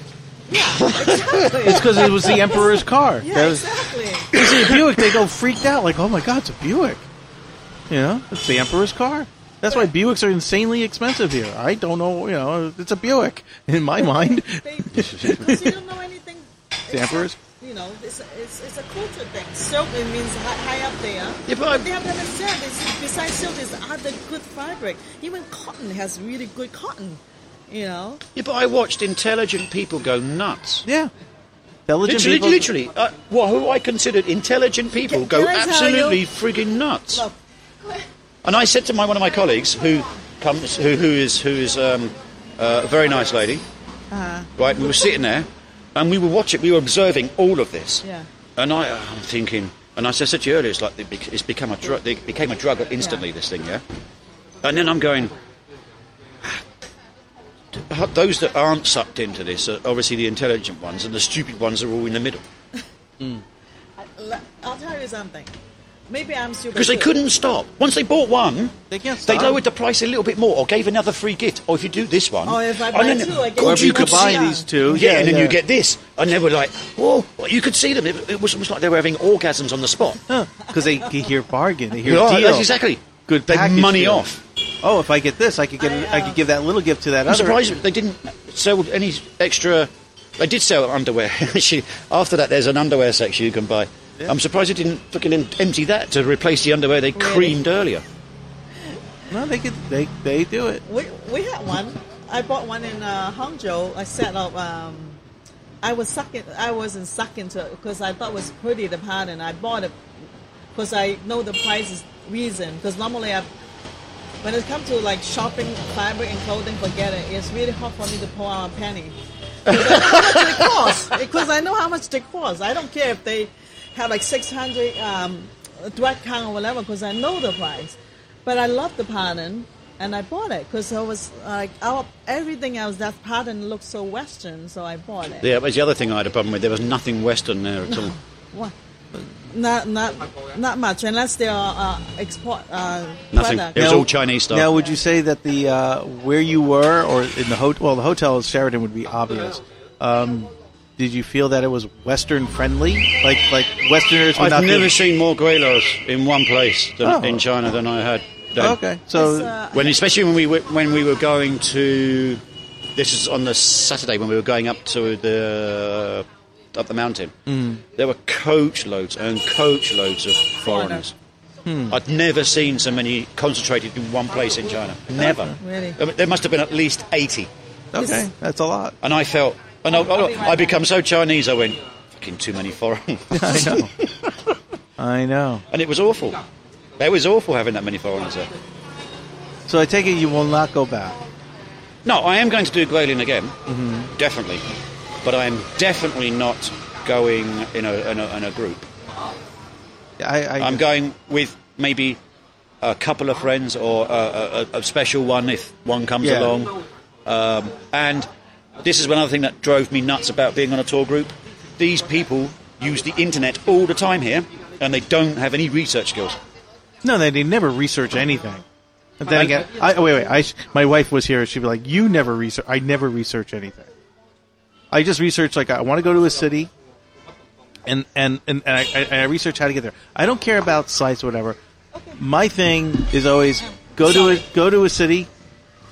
Speaker 7: Yeah, exactly.
Speaker 3: It's because it was the emperor's car.
Speaker 7: yeah,
Speaker 3: That was-
Speaker 7: exactly.
Speaker 3: they see a Buick, they go freaked out, like, "Oh my God, it's a Buick!" You know, it's the Emperor's car. That's why Buicks are insanely expensive here. I don't know, you know, it's a Buick in my mind.
Speaker 7: They, because you don't know anything.
Speaker 3: The emperors?
Speaker 7: You know, it's a, it's, it's a culture thing. Silk it means high, high up there.
Speaker 2: Yeah, but I-
Speaker 7: they have understand. It's, besides silk, there's other good fabric. Even cotton has really good cotton. You know.
Speaker 2: Yeah, but I watched intelligent people go nuts.
Speaker 3: Yeah, intelligent
Speaker 2: Literally,
Speaker 3: people.
Speaker 2: literally, uh, what who I considered intelligent people
Speaker 7: Can-
Speaker 2: go
Speaker 7: can I tell
Speaker 2: absolutely frigging nuts.
Speaker 7: Look,
Speaker 2: And I said to my one of my colleagues, who comes, who, who is who is um, uh, a very nice lady,
Speaker 7: uh,
Speaker 2: right? We were sitting there, and we were watching, we were observing all of this.
Speaker 7: yeah.
Speaker 2: And I, I'm thinking, and as I said to you earlier, it's like it bec- it's become a drug. It became a drug instantly.
Speaker 7: Yeah.
Speaker 2: This thing, yeah. And then I'm going. Those that aren't sucked into this are obviously the intelligent ones, and the stupid ones are all in the middle.
Speaker 7: Mm. I'll tell you something. maybe I'm stupid.
Speaker 2: Because they
Speaker 7: too.
Speaker 2: couldn't stop. Once they bought one,
Speaker 3: They can't
Speaker 2: they lowered the price a little bit more or gave another free gift. Or if you do this one.
Speaker 7: Oh, if I buy
Speaker 2: then-
Speaker 7: two, I get
Speaker 2: God,
Speaker 3: Or you could
Speaker 2: could
Speaker 3: buy
Speaker 2: see-
Speaker 3: these two,
Speaker 2: Yeah, and then
Speaker 3: yeah.
Speaker 2: you get this. And they were like, whoa, you could see them. It, it was almost like they were having orgasms on the spot.
Speaker 3: because they, they hear bargain, they hear
Speaker 2: Yeah,
Speaker 3: deal.
Speaker 2: that's exactly.
Speaker 3: Good
Speaker 2: They
Speaker 3: package
Speaker 2: money
Speaker 3: deal.
Speaker 2: off.
Speaker 3: Oh, if I get this, I could get I, could give that little gift to that
Speaker 2: I'm
Speaker 3: other.
Speaker 2: surprised they didn't sell any extra. They did sell underwear. Actually, After that, there's an underwear section you can buy. I'm surprised they didn't fucking empty that to replace the underwear they creamed earlier.
Speaker 3: No, they could. They they do it.
Speaker 7: We we had one. I bought one in uh, Hangzhou. I set up. Um, I was sucking. I wasn't sucking to it because I thought it was pretty the pattern. I bought it because I know the price is reason. Because normally I, when it comes to like shopping fabric and clothing, forget it. It's really hard for me to pull out a penny. Because I know how much they cost. Because I know how much they cost. I don't care if they have like six hundred um, direct count or whatever. Because I know the price. But I love the pattern, and I bought it because I was like, out everything else that pattern looked so Western, so I bought it.
Speaker 2: Yeah, that's the other thing I had a problem with. There was nothing Western there at all.
Speaker 7: What? Not not not much unless they are uh, export uh,
Speaker 2: Nothing.
Speaker 7: product.
Speaker 2: It was
Speaker 3: Now-
Speaker 2: all Chinese stuff.
Speaker 3: Now, would you say that the uh, where you were, or in the hotel? Well, the hotel at Sheraton would be obvious. Um, did you feel that it was Western friendly, like like Westerners? Would
Speaker 2: I've
Speaker 3: not
Speaker 2: never
Speaker 3: be-
Speaker 2: seen more gweilos in one place than,
Speaker 3: Oh.
Speaker 2: in China than I had. then.
Speaker 3: Okay, so
Speaker 7: It's, uh,
Speaker 2: When, especially when we were, when we were going to, this is on the Saturday when we were going up to the up the mountain. Mm. There were coach loads and coach loads of foreigners. I'd never seen so many concentrated in one place in China. Never.
Speaker 7: Really?
Speaker 2: I mean, There must have been at least eighty,
Speaker 3: okay, that's a lot.
Speaker 2: and I felt, and I, I, I become so Chinese. I went, fucking too many foreigners,
Speaker 3: I know. I know.
Speaker 2: and it was awful. It was awful having that many foreigners there.
Speaker 3: So I take it you will not go back.
Speaker 2: No, I am going to do Guilin again, definitely, but I am definitely not going in a, in a, in a group.
Speaker 3: I, I
Speaker 2: I'm going with maybe a couple of friends or a, a, a special one if one comes
Speaker 3: Yeah.
Speaker 2: along. Um, and this is another thing that drove me nuts about being on a tour group. These people use the internet all the time here, and they don't have any research skills.
Speaker 3: No, they, they never research anything. But then again, I, oh, wait, wait. I, my wife was here. She'd be like, "You never research. I never research anything. I just research like I want to go to a city, and and and, and, I, I, I research how to get there. I don't care about sites, or whatever. My thing is always go to a go to a city,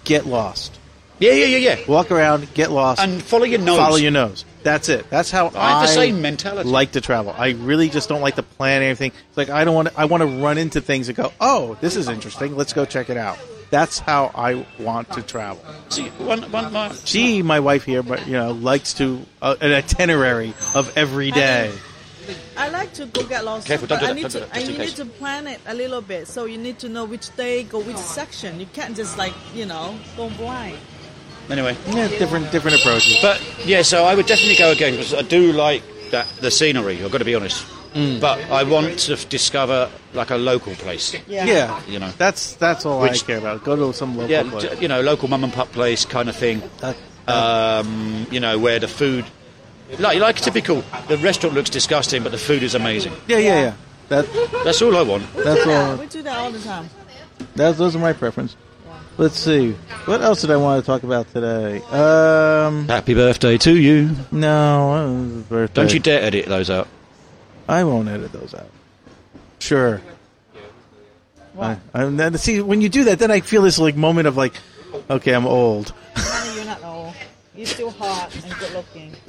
Speaker 3: get lost,
Speaker 2: Yeah, yeah, yeah, yeah.
Speaker 3: walk around, get lost,
Speaker 2: And follow your nose.
Speaker 3: follow your nose. That's it. That's how
Speaker 2: I have the same mentality.
Speaker 3: Like to travel. I really just don't like to plan anything. It's like I don't want. To, I want to run into things and go, "Oh, this is interesting. Let's go check it out." That's how I want to travel.
Speaker 2: See, one, one, my,
Speaker 3: She, my wife here, but you know, likes to uh, an itinerary of every day.
Speaker 7: I like to go get lost.
Speaker 2: Careful,
Speaker 7: but
Speaker 2: don't do
Speaker 7: I need
Speaker 2: don't do
Speaker 7: to.
Speaker 2: that,
Speaker 7: I
Speaker 2: just in
Speaker 7: need
Speaker 2: case.
Speaker 7: to plan it a little bit. So you need to know which day go which section. You can't just like you know go blind.
Speaker 2: anyway.
Speaker 3: Yeah, different different approaches.
Speaker 2: But yeah, so I would definitely go again because I do like that the scenery. I've got to be honest. But I want to f- discover like a local place.
Speaker 7: Yeah.
Speaker 3: yeah,
Speaker 2: You know.
Speaker 3: that's that's all
Speaker 2: Which-
Speaker 3: I care about. Go to some local
Speaker 2: Yeah,
Speaker 3: place.
Speaker 2: j- you know, local mum and pop place kind of thing.
Speaker 3: Uh,
Speaker 2: Um, you know, where the food, like like typical, the restaurant looks disgusting, but the food is amazing.
Speaker 3: yeah, yeah, yeah. That
Speaker 2: That's all I want.
Speaker 7: We
Speaker 3: That's
Speaker 7: do that.
Speaker 3: all.
Speaker 7: We do that all the time.
Speaker 3: That's those are my preference. Let's see. What else did I want to talk about today? Um,
Speaker 2: Happy birthday to you!
Speaker 3: no, it was his birthday.
Speaker 2: Don't you dare edit those out.
Speaker 3: I won't edit those out. Sure. I, I, now, see, when you do that, then I feel this like moment of like, okay, I'm old.
Speaker 7: Honey, you're not old. You're still hot and good looking.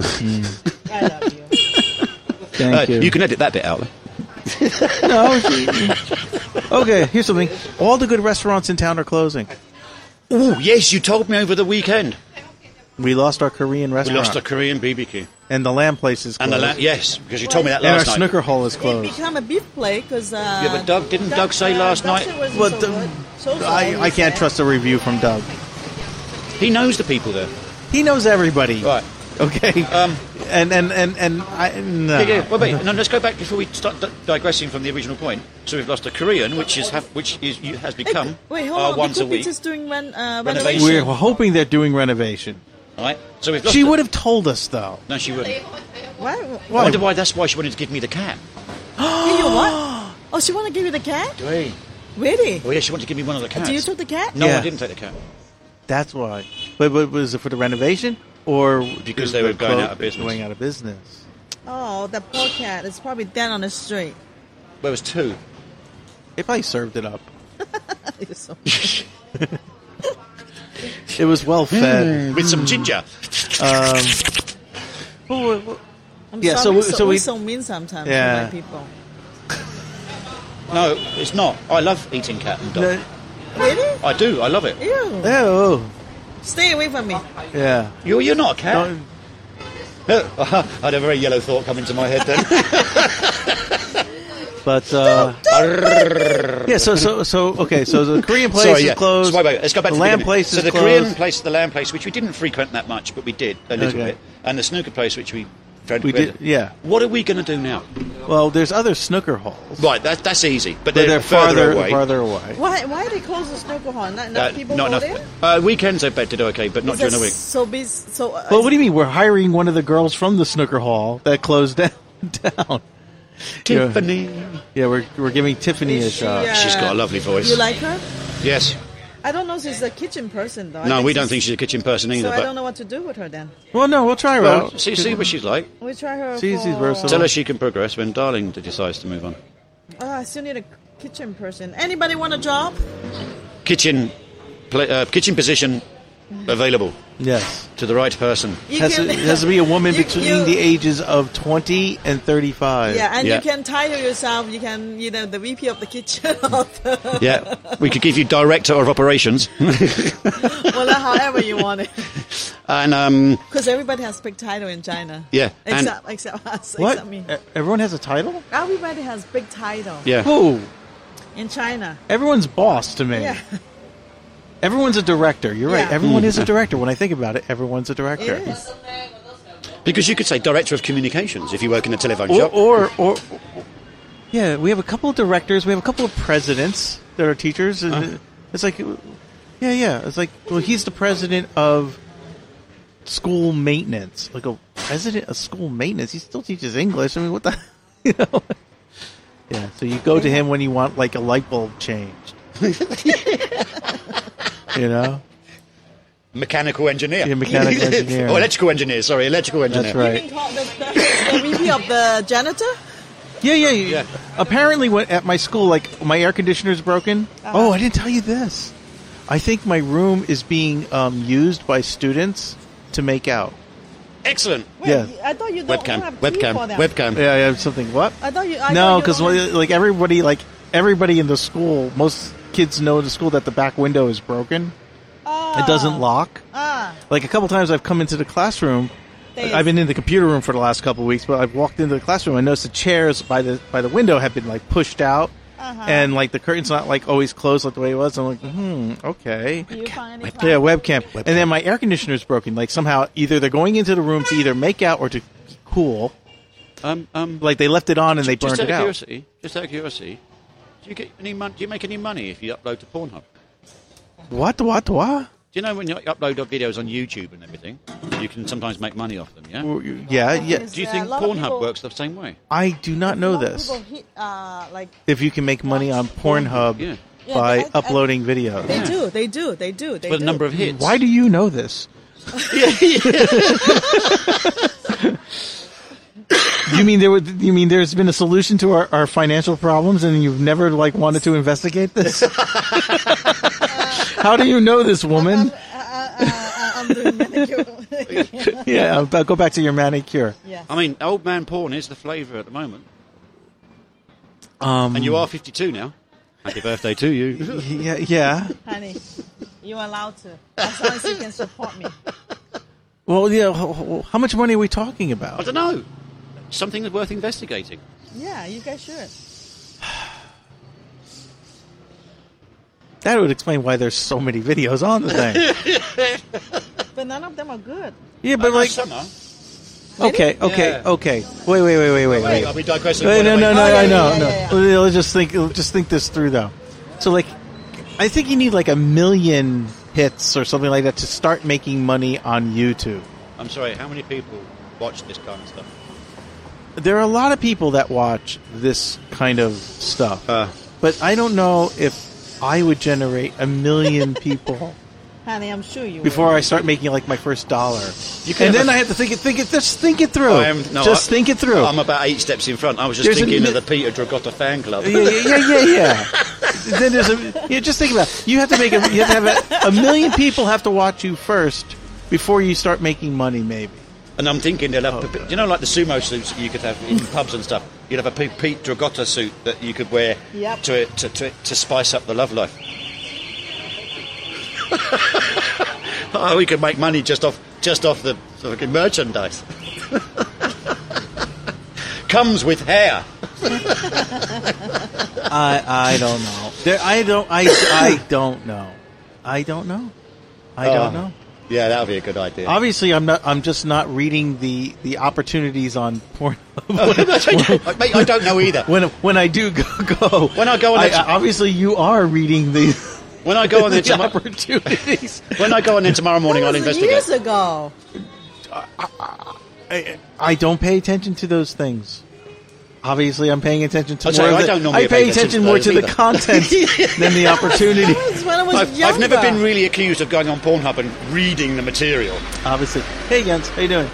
Speaker 7: I love you.
Speaker 3: Thank
Speaker 2: Uh,
Speaker 3: you.
Speaker 2: you can edit that bit out.
Speaker 3: No, she- okay, here's something. All the good restaurants in town are closing.
Speaker 2: Oh yes, you told me over the weekend.
Speaker 3: We lost our Korean restaurant.
Speaker 2: We lost our Korean BBQ
Speaker 3: and the lamb place is closed.
Speaker 2: and the la- yes, because you told me that last night.
Speaker 3: and our
Speaker 2: night.
Speaker 3: snooker hall is closed.
Speaker 7: It
Speaker 3: closed.
Speaker 7: become a beef plate because. Uh,
Speaker 2: Yeah, but Doug- didn't Doug say last night-
Speaker 3: Well,
Speaker 7: so
Speaker 3: the-
Speaker 7: good. So so,
Speaker 3: I, I can't trust a review from Doug.
Speaker 2: He knows the people there.
Speaker 3: He knows everybody.
Speaker 2: Right.
Speaker 3: Okay.
Speaker 2: Um,
Speaker 3: and and and and I no.
Speaker 2: Yeah, yeah. Well, wait. No, let's go back before we start di- digressing from the original point. So we've lost a Korean, which is have, which is has become
Speaker 7: Wait, hold
Speaker 2: uh,
Speaker 7: on.
Speaker 2: once
Speaker 7: the
Speaker 2: a week.
Speaker 7: doing ren- uh,
Speaker 2: Renovation.
Speaker 7: renovation.
Speaker 3: We're hoping they're doing renovation.
Speaker 2: Right. So we've lost.
Speaker 3: She
Speaker 2: a-
Speaker 3: would have told us though.
Speaker 2: No, she wouldn't.
Speaker 7: Why?
Speaker 2: I wonder why. That's why she wanted to give me the cat.
Speaker 7: You what? Oh, she want to give you the cat?
Speaker 2: Hey.
Speaker 7: Really?
Speaker 2: Oh yeah, she wanted to give me one of the cats.
Speaker 7: Do you took the cat?
Speaker 2: no,
Speaker 3: Yeah.
Speaker 2: I didn't take the cat.
Speaker 3: That's why. But, but was it for the renovation or
Speaker 2: Because they were going out of business.
Speaker 3: Going out of business.
Speaker 7: Oh, the poor cat. It's probably dead on the street.
Speaker 2: There was two.
Speaker 3: They probably served it up.
Speaker 7: It's so-
Speaker 3: It was well fed.
Speaker 2: with some ginger.
Speaker 3: Um, well, well,
Speaker 7: I'm
Speaker 3: Yeah, so
Speaker 7: sorry,
Speaker 3: we-
Speaker 7: so,
Speaker 3: so
Speaker 7: we
Speaker 3: we-
Speaker 7: so mean sometimes
Speaker 3: Yeah.
Speaker 7: to my people.
Speaker 2: No, it's not. I love eating cat and dog.
Speaker 3: no-
Speaker 7: Really?
Speaker 2: I do. I love it.
Speaker 7: Ew.
Speaker 3: oh,
Speaker 7: Stay away from me.
Speaker 3: yeah.
Speaker 2: You're, you're not a cat.
Speaker 3: Don't-
Speaker 2: I had a very yellow thought come into my head then.
Speaker 3: But uh, yeah, so so so okay, so the Korean place
Speaker 2: Sorry,
Speaker 3: is
Speaker 2: yeah.
Speaker 3: closed.
Speaker 2: So wait, wait, let's go back
Speaker 3: the
Speaker 2: to
Speaker 3: land
Speaker 2: beginning.
Speaker 3: place
Speaker 2: So the
Speaker 3: closed.
Speaker 2: Korean place, the land place, which we didn't frequent that much, but we did a little
Speaker 3: Okay.
Speaker 2: bit, and the snooker place, which we
Speaker 3: we did, yeah.
Speaker 2: What are we going to do now?
Speaker 3: Well, there's other snooker halls,
Speaker 2: Right, that, that's easy, but
Speaker 3: but
Speaker 2: they're,
Speaker 3: they're
Speaker 2: further,
Speaker 3: farther
Speaker 2: away.
Speaker 3: farther away.
Speaker 7: Why why they close the snooker hall? Not, not
Speaker 2: Uh,
Speaker 7: people
Speaker 2: not enough.
Speaker 7: there?
Speaker 2: Uh, weekends I bet to do okay, but not during the week.
Speaker 7: So busy. So. Uh,
Speaker 3: Well, what do you mean? We're hiring one of the girls from the snooker hall that closed down. down. Yeah.
Speaker 2: Tiffany.
Speaker 3: Yeah, we're we're giving Tiffany a
Speaker 7: is she,
Speaker 3: shot.
Speaker 7: uh,
Speaker 2: She's got a lovely voice.
Speaker 7: You like her?
Speaker 2: Yes.
Speaker 7: I don't know. if She's a kitchen person though. I
Speaker 2: No, we don't think she's a kitchen person either.
Speaker 7: So I don't know what to do with her then.
Speaker 3: Well, no, we'll try her
Speaker 2: well,
Speaker 3: out.
Speaker 2: see, see what she's like.
Speaker 7: We try her.
Speaker 3: She's- she's
Speaker 7: for-
Speaker 3: versatile.
Speaker 2: Tell her she can progress when Darling decides to move on.
Speaker 7: Oh, I still need a kitchen person. Anybody want a job?
Speaker 2: Kitchen, pla uh, kitchen position available
Speaker 3: Yes,
Speaker 2: to the right person.
Speaker 7: You
Speaker 3: has to,
Speaker 7: can-
Speaker 3: it has to be a woman
Speaker 7: you-
Speaker 3: between
Speaker 7: you-
Speaker 3: the ages of twenty and thirty-five.
Speaker 7: Yeah, and
Speaker 2: Yeah.
Speaker 7: you can title yourself. You can, you know, the VP of the kitchen. the-
Speaker 2: Yeah, we could give you director of operations,
Speaker 7: well, however you want it.
Speaker 2: and um,
Speaker 7: Because everybody has big title in China.
Speaker 2: Yeah, and-
Speaker 7: Except, except us.
Speaker 3: What?
Speaker 7: Except me.
Speaker 3: Everyone has a title.
Speaker 7: Everybody has big title
Speaker 2: yeah,
Speaker 3: Who?
Speaker 7: in China.
Speaker 3: Everyone's boss to me.
Speaker 7: Yeah,
Speaker 3: Everyone's a director. You're right.
Speaker 7: Yeah.
Speaker 3: Everyone hmm. is a director. When I think about it, everyone's a director.
Speaker 7: is.
Speaker 2: because you could say director of communications if you work in a telephone
Speaker 3: Or,
Speaker 2: shop.
Speaker 3: or, or, yeah, we have a couple of directors. We have a couple of presidents that are teachers, and
Speaker 2: Huh?
Speaker 3: it's like, yeah, yeah. It's like, well, he's the president of school maintenance. Like a president of school maintenance. He still teaches English. I mean, what the, you know? Yeah. So you go to him when you want like a light bulb changed. you know.
Speaker 2: mechanical engineer,
Speaker 3: Yeah, mechanical engineer.
Speaker 2: or electrical engineer. Sorry, electrical engineer.
Speaker 3: That's right.
Speaker 7: You can call the, the, the VP of the janitor.
Speaker 3: Yeah, yeah,
Speaker 2: Yeah.
Speaker 3: yeah. Apparently, when, at my school, like my air conditioner's broken. Oh, I didn't tell you this. I think my room is being um, used by students to make out.
Speaker 2: Excellent.
Speaker 7: Wait,
Speaker 3: Yeah.
Speaker 7: I thought you don't
Speaker 2: Webcam,
Speaker 7: have tea
Speaker 2: webcam,
Speaker 7: for
Speaker 2: webcam.
Speaker 3: Yeah, yeah, something. What?
Speaker 7: I thought you. I
Speaker 3: no, because
Speaker 7: only-
Speaker 3: like everybody, like everybody in the school, most kids know in the school that the back window is broken.
Speaker 7: Ah,
Speaker 3: It doesn't lock.
Speaker 7: Ah,
Speaker 3: Like a couple times, I've come into the classroom.
Speaker 7: They-
Speaker 3: I've been in the computer room for the last couple of weeks, but I've walked into the classroom. I noticed the chairs by the by the window have been like pushed out,
Speaker 7: Uh-huh.
Speaker 3: and like the curtain's not like always closed like the way it was. I'm like, hmm, okay.
Speaker 7: do you find
Speaker 3: Yeah, webcam. And then my air conditioner's broken. Like somehow, either they're going into the room to either make out or to cool.
Speaker 2: Um, um,
Speaker 3: Like they left it on and they
Speaker 2: just
Speaker 3: burned
Speaker 2: out
Speaker 3: it
Speaker 2: of
Speaker 3: out.
Speaker 2: curiosity, just out of curiosity, do you get any mon- Do you make any money if you upload to Pornhub?
Speaker 3: What? What? What?
Speaker 2: Do you know when you upload your videos on YouTube and everything, you can sometimes make money off them? Yeah.
Speaker 3: Yeah, yeah.
Speaker 2: Do you think
Speaker 7: lot of
Speaker 2: Pornhub
Speaker 7: people-
Speaker 2: works the same way?
Speaker 3: I do not know
Speaker 7: lot of
Speaker 3: this.
Speaker 7: people hit, uh, like
Speaker 3: If you can make money on Pornhub
Speaker 2: Yeah.
Speaker 7: Yeah,
Speaker 3: by
Speaker 7: I- I-
Speaker 3: uploading videos.
Speaker 7: they do, they do, they do, they
Speaker 2: For
Speaker 7: do.
Speaker 2: the number of hits.
Speaker 3: Why do you know this? you mean there would? You mean there's been a solution to our, our financial problems, and you've never like wanted to investigate this? How do you know this woman?
Speaker 7: Uh, uh, I'm doing manicure.
Speaker 3: Yeah, I'll go back to your manicure.
Speaker 7: yeah.
Speaker 2: I mean, old man porn is the flavour at the moment,
Speaker 3: Um,
Speaker 2: and you are 52 now. Happy birthday to you.
Speaker 3: yeah, yeah.
Speaker 7: Honey, you're allowed to. As long as you can support me.
Speaker 3: Well, yeah. h- h- How much money are we talking about?
Speaker 2: I don't know. Something that's worth investigating.
Speaker 7: Yeah, you guys should.
Speaker 3: That would explain why there's so many videos on the thing.
Speaker 7: But none of them are good.
Speaker 3: Yeah, but uh, like,
Speaker 2: summer.
Speaker 3: okay, okay,
Speaker 2: Yeah.
Speaker 3: okay. Wait, wait, wait, wait, wait, wait.
Speaker 2: Are we digressing?
Speaker 3: Wait, no, no, no,
Speaker 7: Oh, yeah,
Speaker 3: I know,
Speaker 7: yeah,
Speaker 3: no.
Speaker 7: yeah, yeah.
Speaker 3: Let's just think. Just think this through, though. So, like, I think you need like a million hits or something like that to start making money on YouTube.
Speaker 2: I'm sorry. How many people watch this kind of stuff?
Speaker 3: There are a lot of people that watch this kind of stuff,
Speaker 2: Uh,
Speaker 3: but I don't know if I would generate a million people
Speaker 7: Honey, I'm sure you
Speaker 3: before
Speaker 7: will.
Speaker 3: I start making like my first dollar.
Speaker 2: You can
Speaker 3: and then
Speaker 2: a-
Speaker 3: I have to think it, think it, just think it through.
Speaker 2: I am, no,
Speaker 3: just
Speaker 2: I-
Speaker 3: think it through.
Speaker 2: I'm about eight steps in front. I was just
Speaker 3: There's a
Speaker 2: thinking of the Peter Dragotta fan club.
Speaker 3: yeah, yeah, yeah, yeah, yeah. then there's a. Yeah, just think about. It. You have to make a. You have to have a, a million people have to watch you first before you start making money. Maybe.
Speaker 2: And I'm thinking they'll have,
Speaker 3: Oh,
Speaker 2: you know, like the sumo suits you could have in pubs and stuff. You'd have a Pete, Dragotta suit that you could wear
Speaker 7: Yep.
Speaker 2: to, to, to to spice up the love life. oh, we could make money just off just off the fucking merchandise. Comes with hair.
Speaker 3: I I don't know. There, I don't. I I don't know. I don't know. I
Speaker 2: Oh.
Speaker 3: don't know.
Speaker 2: Yeah, that would be a good idea.
Speaker 3: Obviously, I'm not. I'm just not reading the the opportunities on porn.
Speaker 2: Oh, Mate, I don't know either.
Speaker 3: when when I do go, go
Speaker 2: When I go on
Speaker 3: I,
Speaker 2: the-
Speaker 3: obviously you are reading the,
Speaker 2: When I go on there
Speaker 3: the
Speaker 2: tomorrow,
Speaker 3: opportunities.
Speaker 2: when I go on there tomorrow morning, I'll
Speaker 7: was
Speaker 2: investigate.
Speaker 7: years ago.
Speaker 3: I, I don't pay attention to those things. Obviously, I'm paying attention to
Speaker 2: I'll
Speaker 3: more.
Speaker 2: tell you,
Speaker 3: of
Speaker 2: I
Speaker 3: the-
Speaker 2: don't normally
Speaker 3: I
Speaker 2: pay
Speaker 3: pay
Speaker 2: attention
Speaker 3: attention
Speaker 2: to
Speaker 3: more to the content than the opportunity.
Speaker 7: When I was
Speaker 2: I've. I've never been really accused of going on Pornhub and reading the material.
Speaker 3: Obviously. Hey, Jens, how you doing?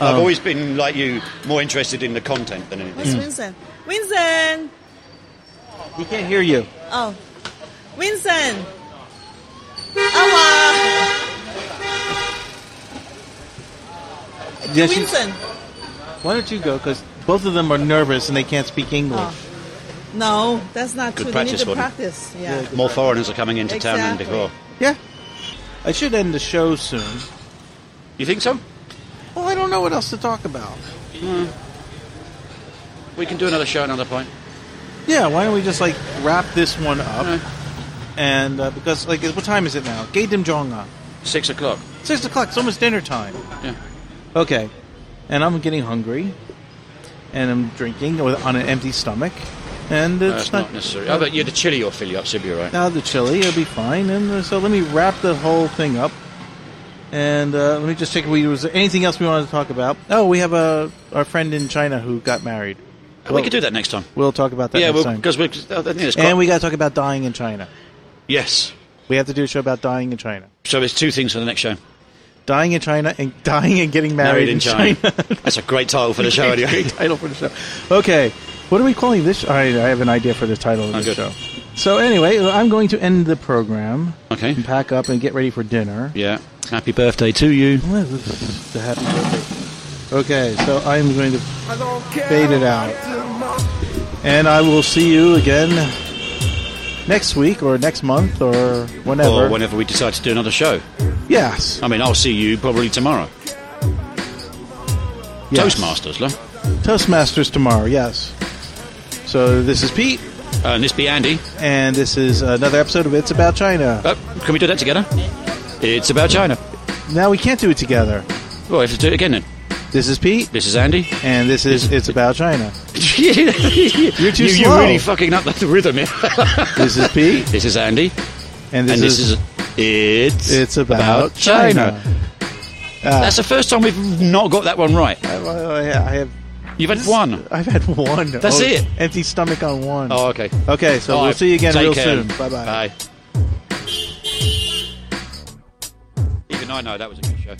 Speaker 2: I've
Speaker 3: Um,
Speaker 2: always been like you, more interested in the content than anything.
Speaker 7: Where's
Speaker 3: Hmm.
Speaker 7: Vincent? Vincent!
Speaker 3: He can't hear you.
Speaker 7: Oh. Vincent! Awa!
Speaker 3: Yes, you-
Speaker 7: Vincent!
Speaker 3: why don't you go? Because both of them are nervous and they can't speak English.
Speaker 7: Oh. No, that's not
Speaker 2: Good
Speaker 7: true.
Speaker 2: practice
Speaker 7: they need
Speaker 2: for
Speaker 7: to
Speaker 2: them.
Speaker 7: practice. Yeah.
Speaker 2: More foreigners are coming into town than before.
Speaker 3: Yeah. I should end the show soon.
Speaker 2: You think so?
Speaker 3: Well, I don't know what else to talk about.
Speaker 2: We can do another show another point.
Speaker 3: Yeah, why don't we just like wrap this one up?
Speaker 2: Yeah.
Speaker 3: And uh, because like, what time is it now? Gay Dim Jonga.
Speaker 2: Six o'clock.
Speaker 3: Six o'clock. It's almost dinner time.
Speaker 2: Yeah.
Speaker 3: Okay, and I'm getting hungry, and I'm drinking with, on an empty stomach, and it's
Speaker 2: That's not necessary. Oh, but yeah, the chili will fill you up, so you'll be right.
Speaker 3: now the chili. It'll be fine. And uh, so let me wrap the whole thing up. And uh, let me just check. if We was there anything else we wanted to talk about? Oh, we have a our friend in China who got married.
Speaker 2: we could do that next time.
Speaker 3: We'll talk about that
Speaker 2: yeah,
Speaker 3: next
Speaker 2: well,
Speaker 3: time.
Speaker 2: because we're. I think it's quite,
Speaker 3: And we got to talk about dying in China.
Speaker 2: yes.
Speaker 3: We have to do a show about dying in China.
Speaker 2: So there's two things for the next show.
Speaker 3: Dying in China and dying and getting married, in China.
Speaker 2: That's a great title for the show, anyway.
Speaker 3: Great title for the show. Okay, what are we calling this? All right, I have an idea for the title of
Speaker 2: Oh,
Speaker 3: this
Speaker 2: good.
Speaker 3: show. So anyway, I'm going to end the program
Speaker 2: Okay.
Speaker 3: and pack up and get ready for dinner.
Speaker 2: Yeah. Happy birthday to you.
Speaker 3: The happy birthday. Okay, so I'm going to
Speaker 1: I don't care
Speaker 3: fade it out, and I will see you again next week or next month or whenever.
Speaker 2: Or whenever we decide to do another show.
Speaker 3: yes.
Speaker 2: I mean, I'll see you probably tomorrow.
Speaker 3: yes.
Speaker 2: Toastmasters, love.
Speaker 3: Toastmasters tomorrow. Yes. So this is Pete,
Speaker 2: Uh, and this be Andy.
Speaker 3: and this is another episode of It's About China.
Speaker 2: Oh, can we do that together? It's about China.
Speaker 3: Now we can't do it together.
Speaker 2: Well, if to do it again then.
Speaker 3: This is Pete,
Speaker 2: This is Andy.
Speaker 3: and this is It's About China.
Speaker 2: You're
Speaker 3: too
Speaker 2: you,
Speaker 3: slow.
Speaker 2: You're really fucking up the rhythm here.
Speaker 3: This is Pete,
Speaker 2: this is Andy.
Speaker 3: and this,
Speaker 2: and this
Speaker 3: is,
Speaker 2: is. It's.
Speaker 3: It's About, China. Ah,
Speaker 2: That's the first time we've not got that one right.
Speaker 3: I, I have.
Speaker 2: You've had one.
Speaker 3: I've had one.
Speaker 2: That's
Speaker 3: Oh,
Speaker 2: it.
Speaker 3: Empty stomach on one.
Speaker 2: Oh, okay.
Speaker 3: Okay, so
Speaker 2: All
Speaker 3: we'll
Speaker 2: right,
Speaker 3: see you again
Speaker 2: take
Speaker 3: real
Speaker 2: care.
Speaker 3: soon. Bye bye.
Speaker 2: Bye. Even I know that was a good show.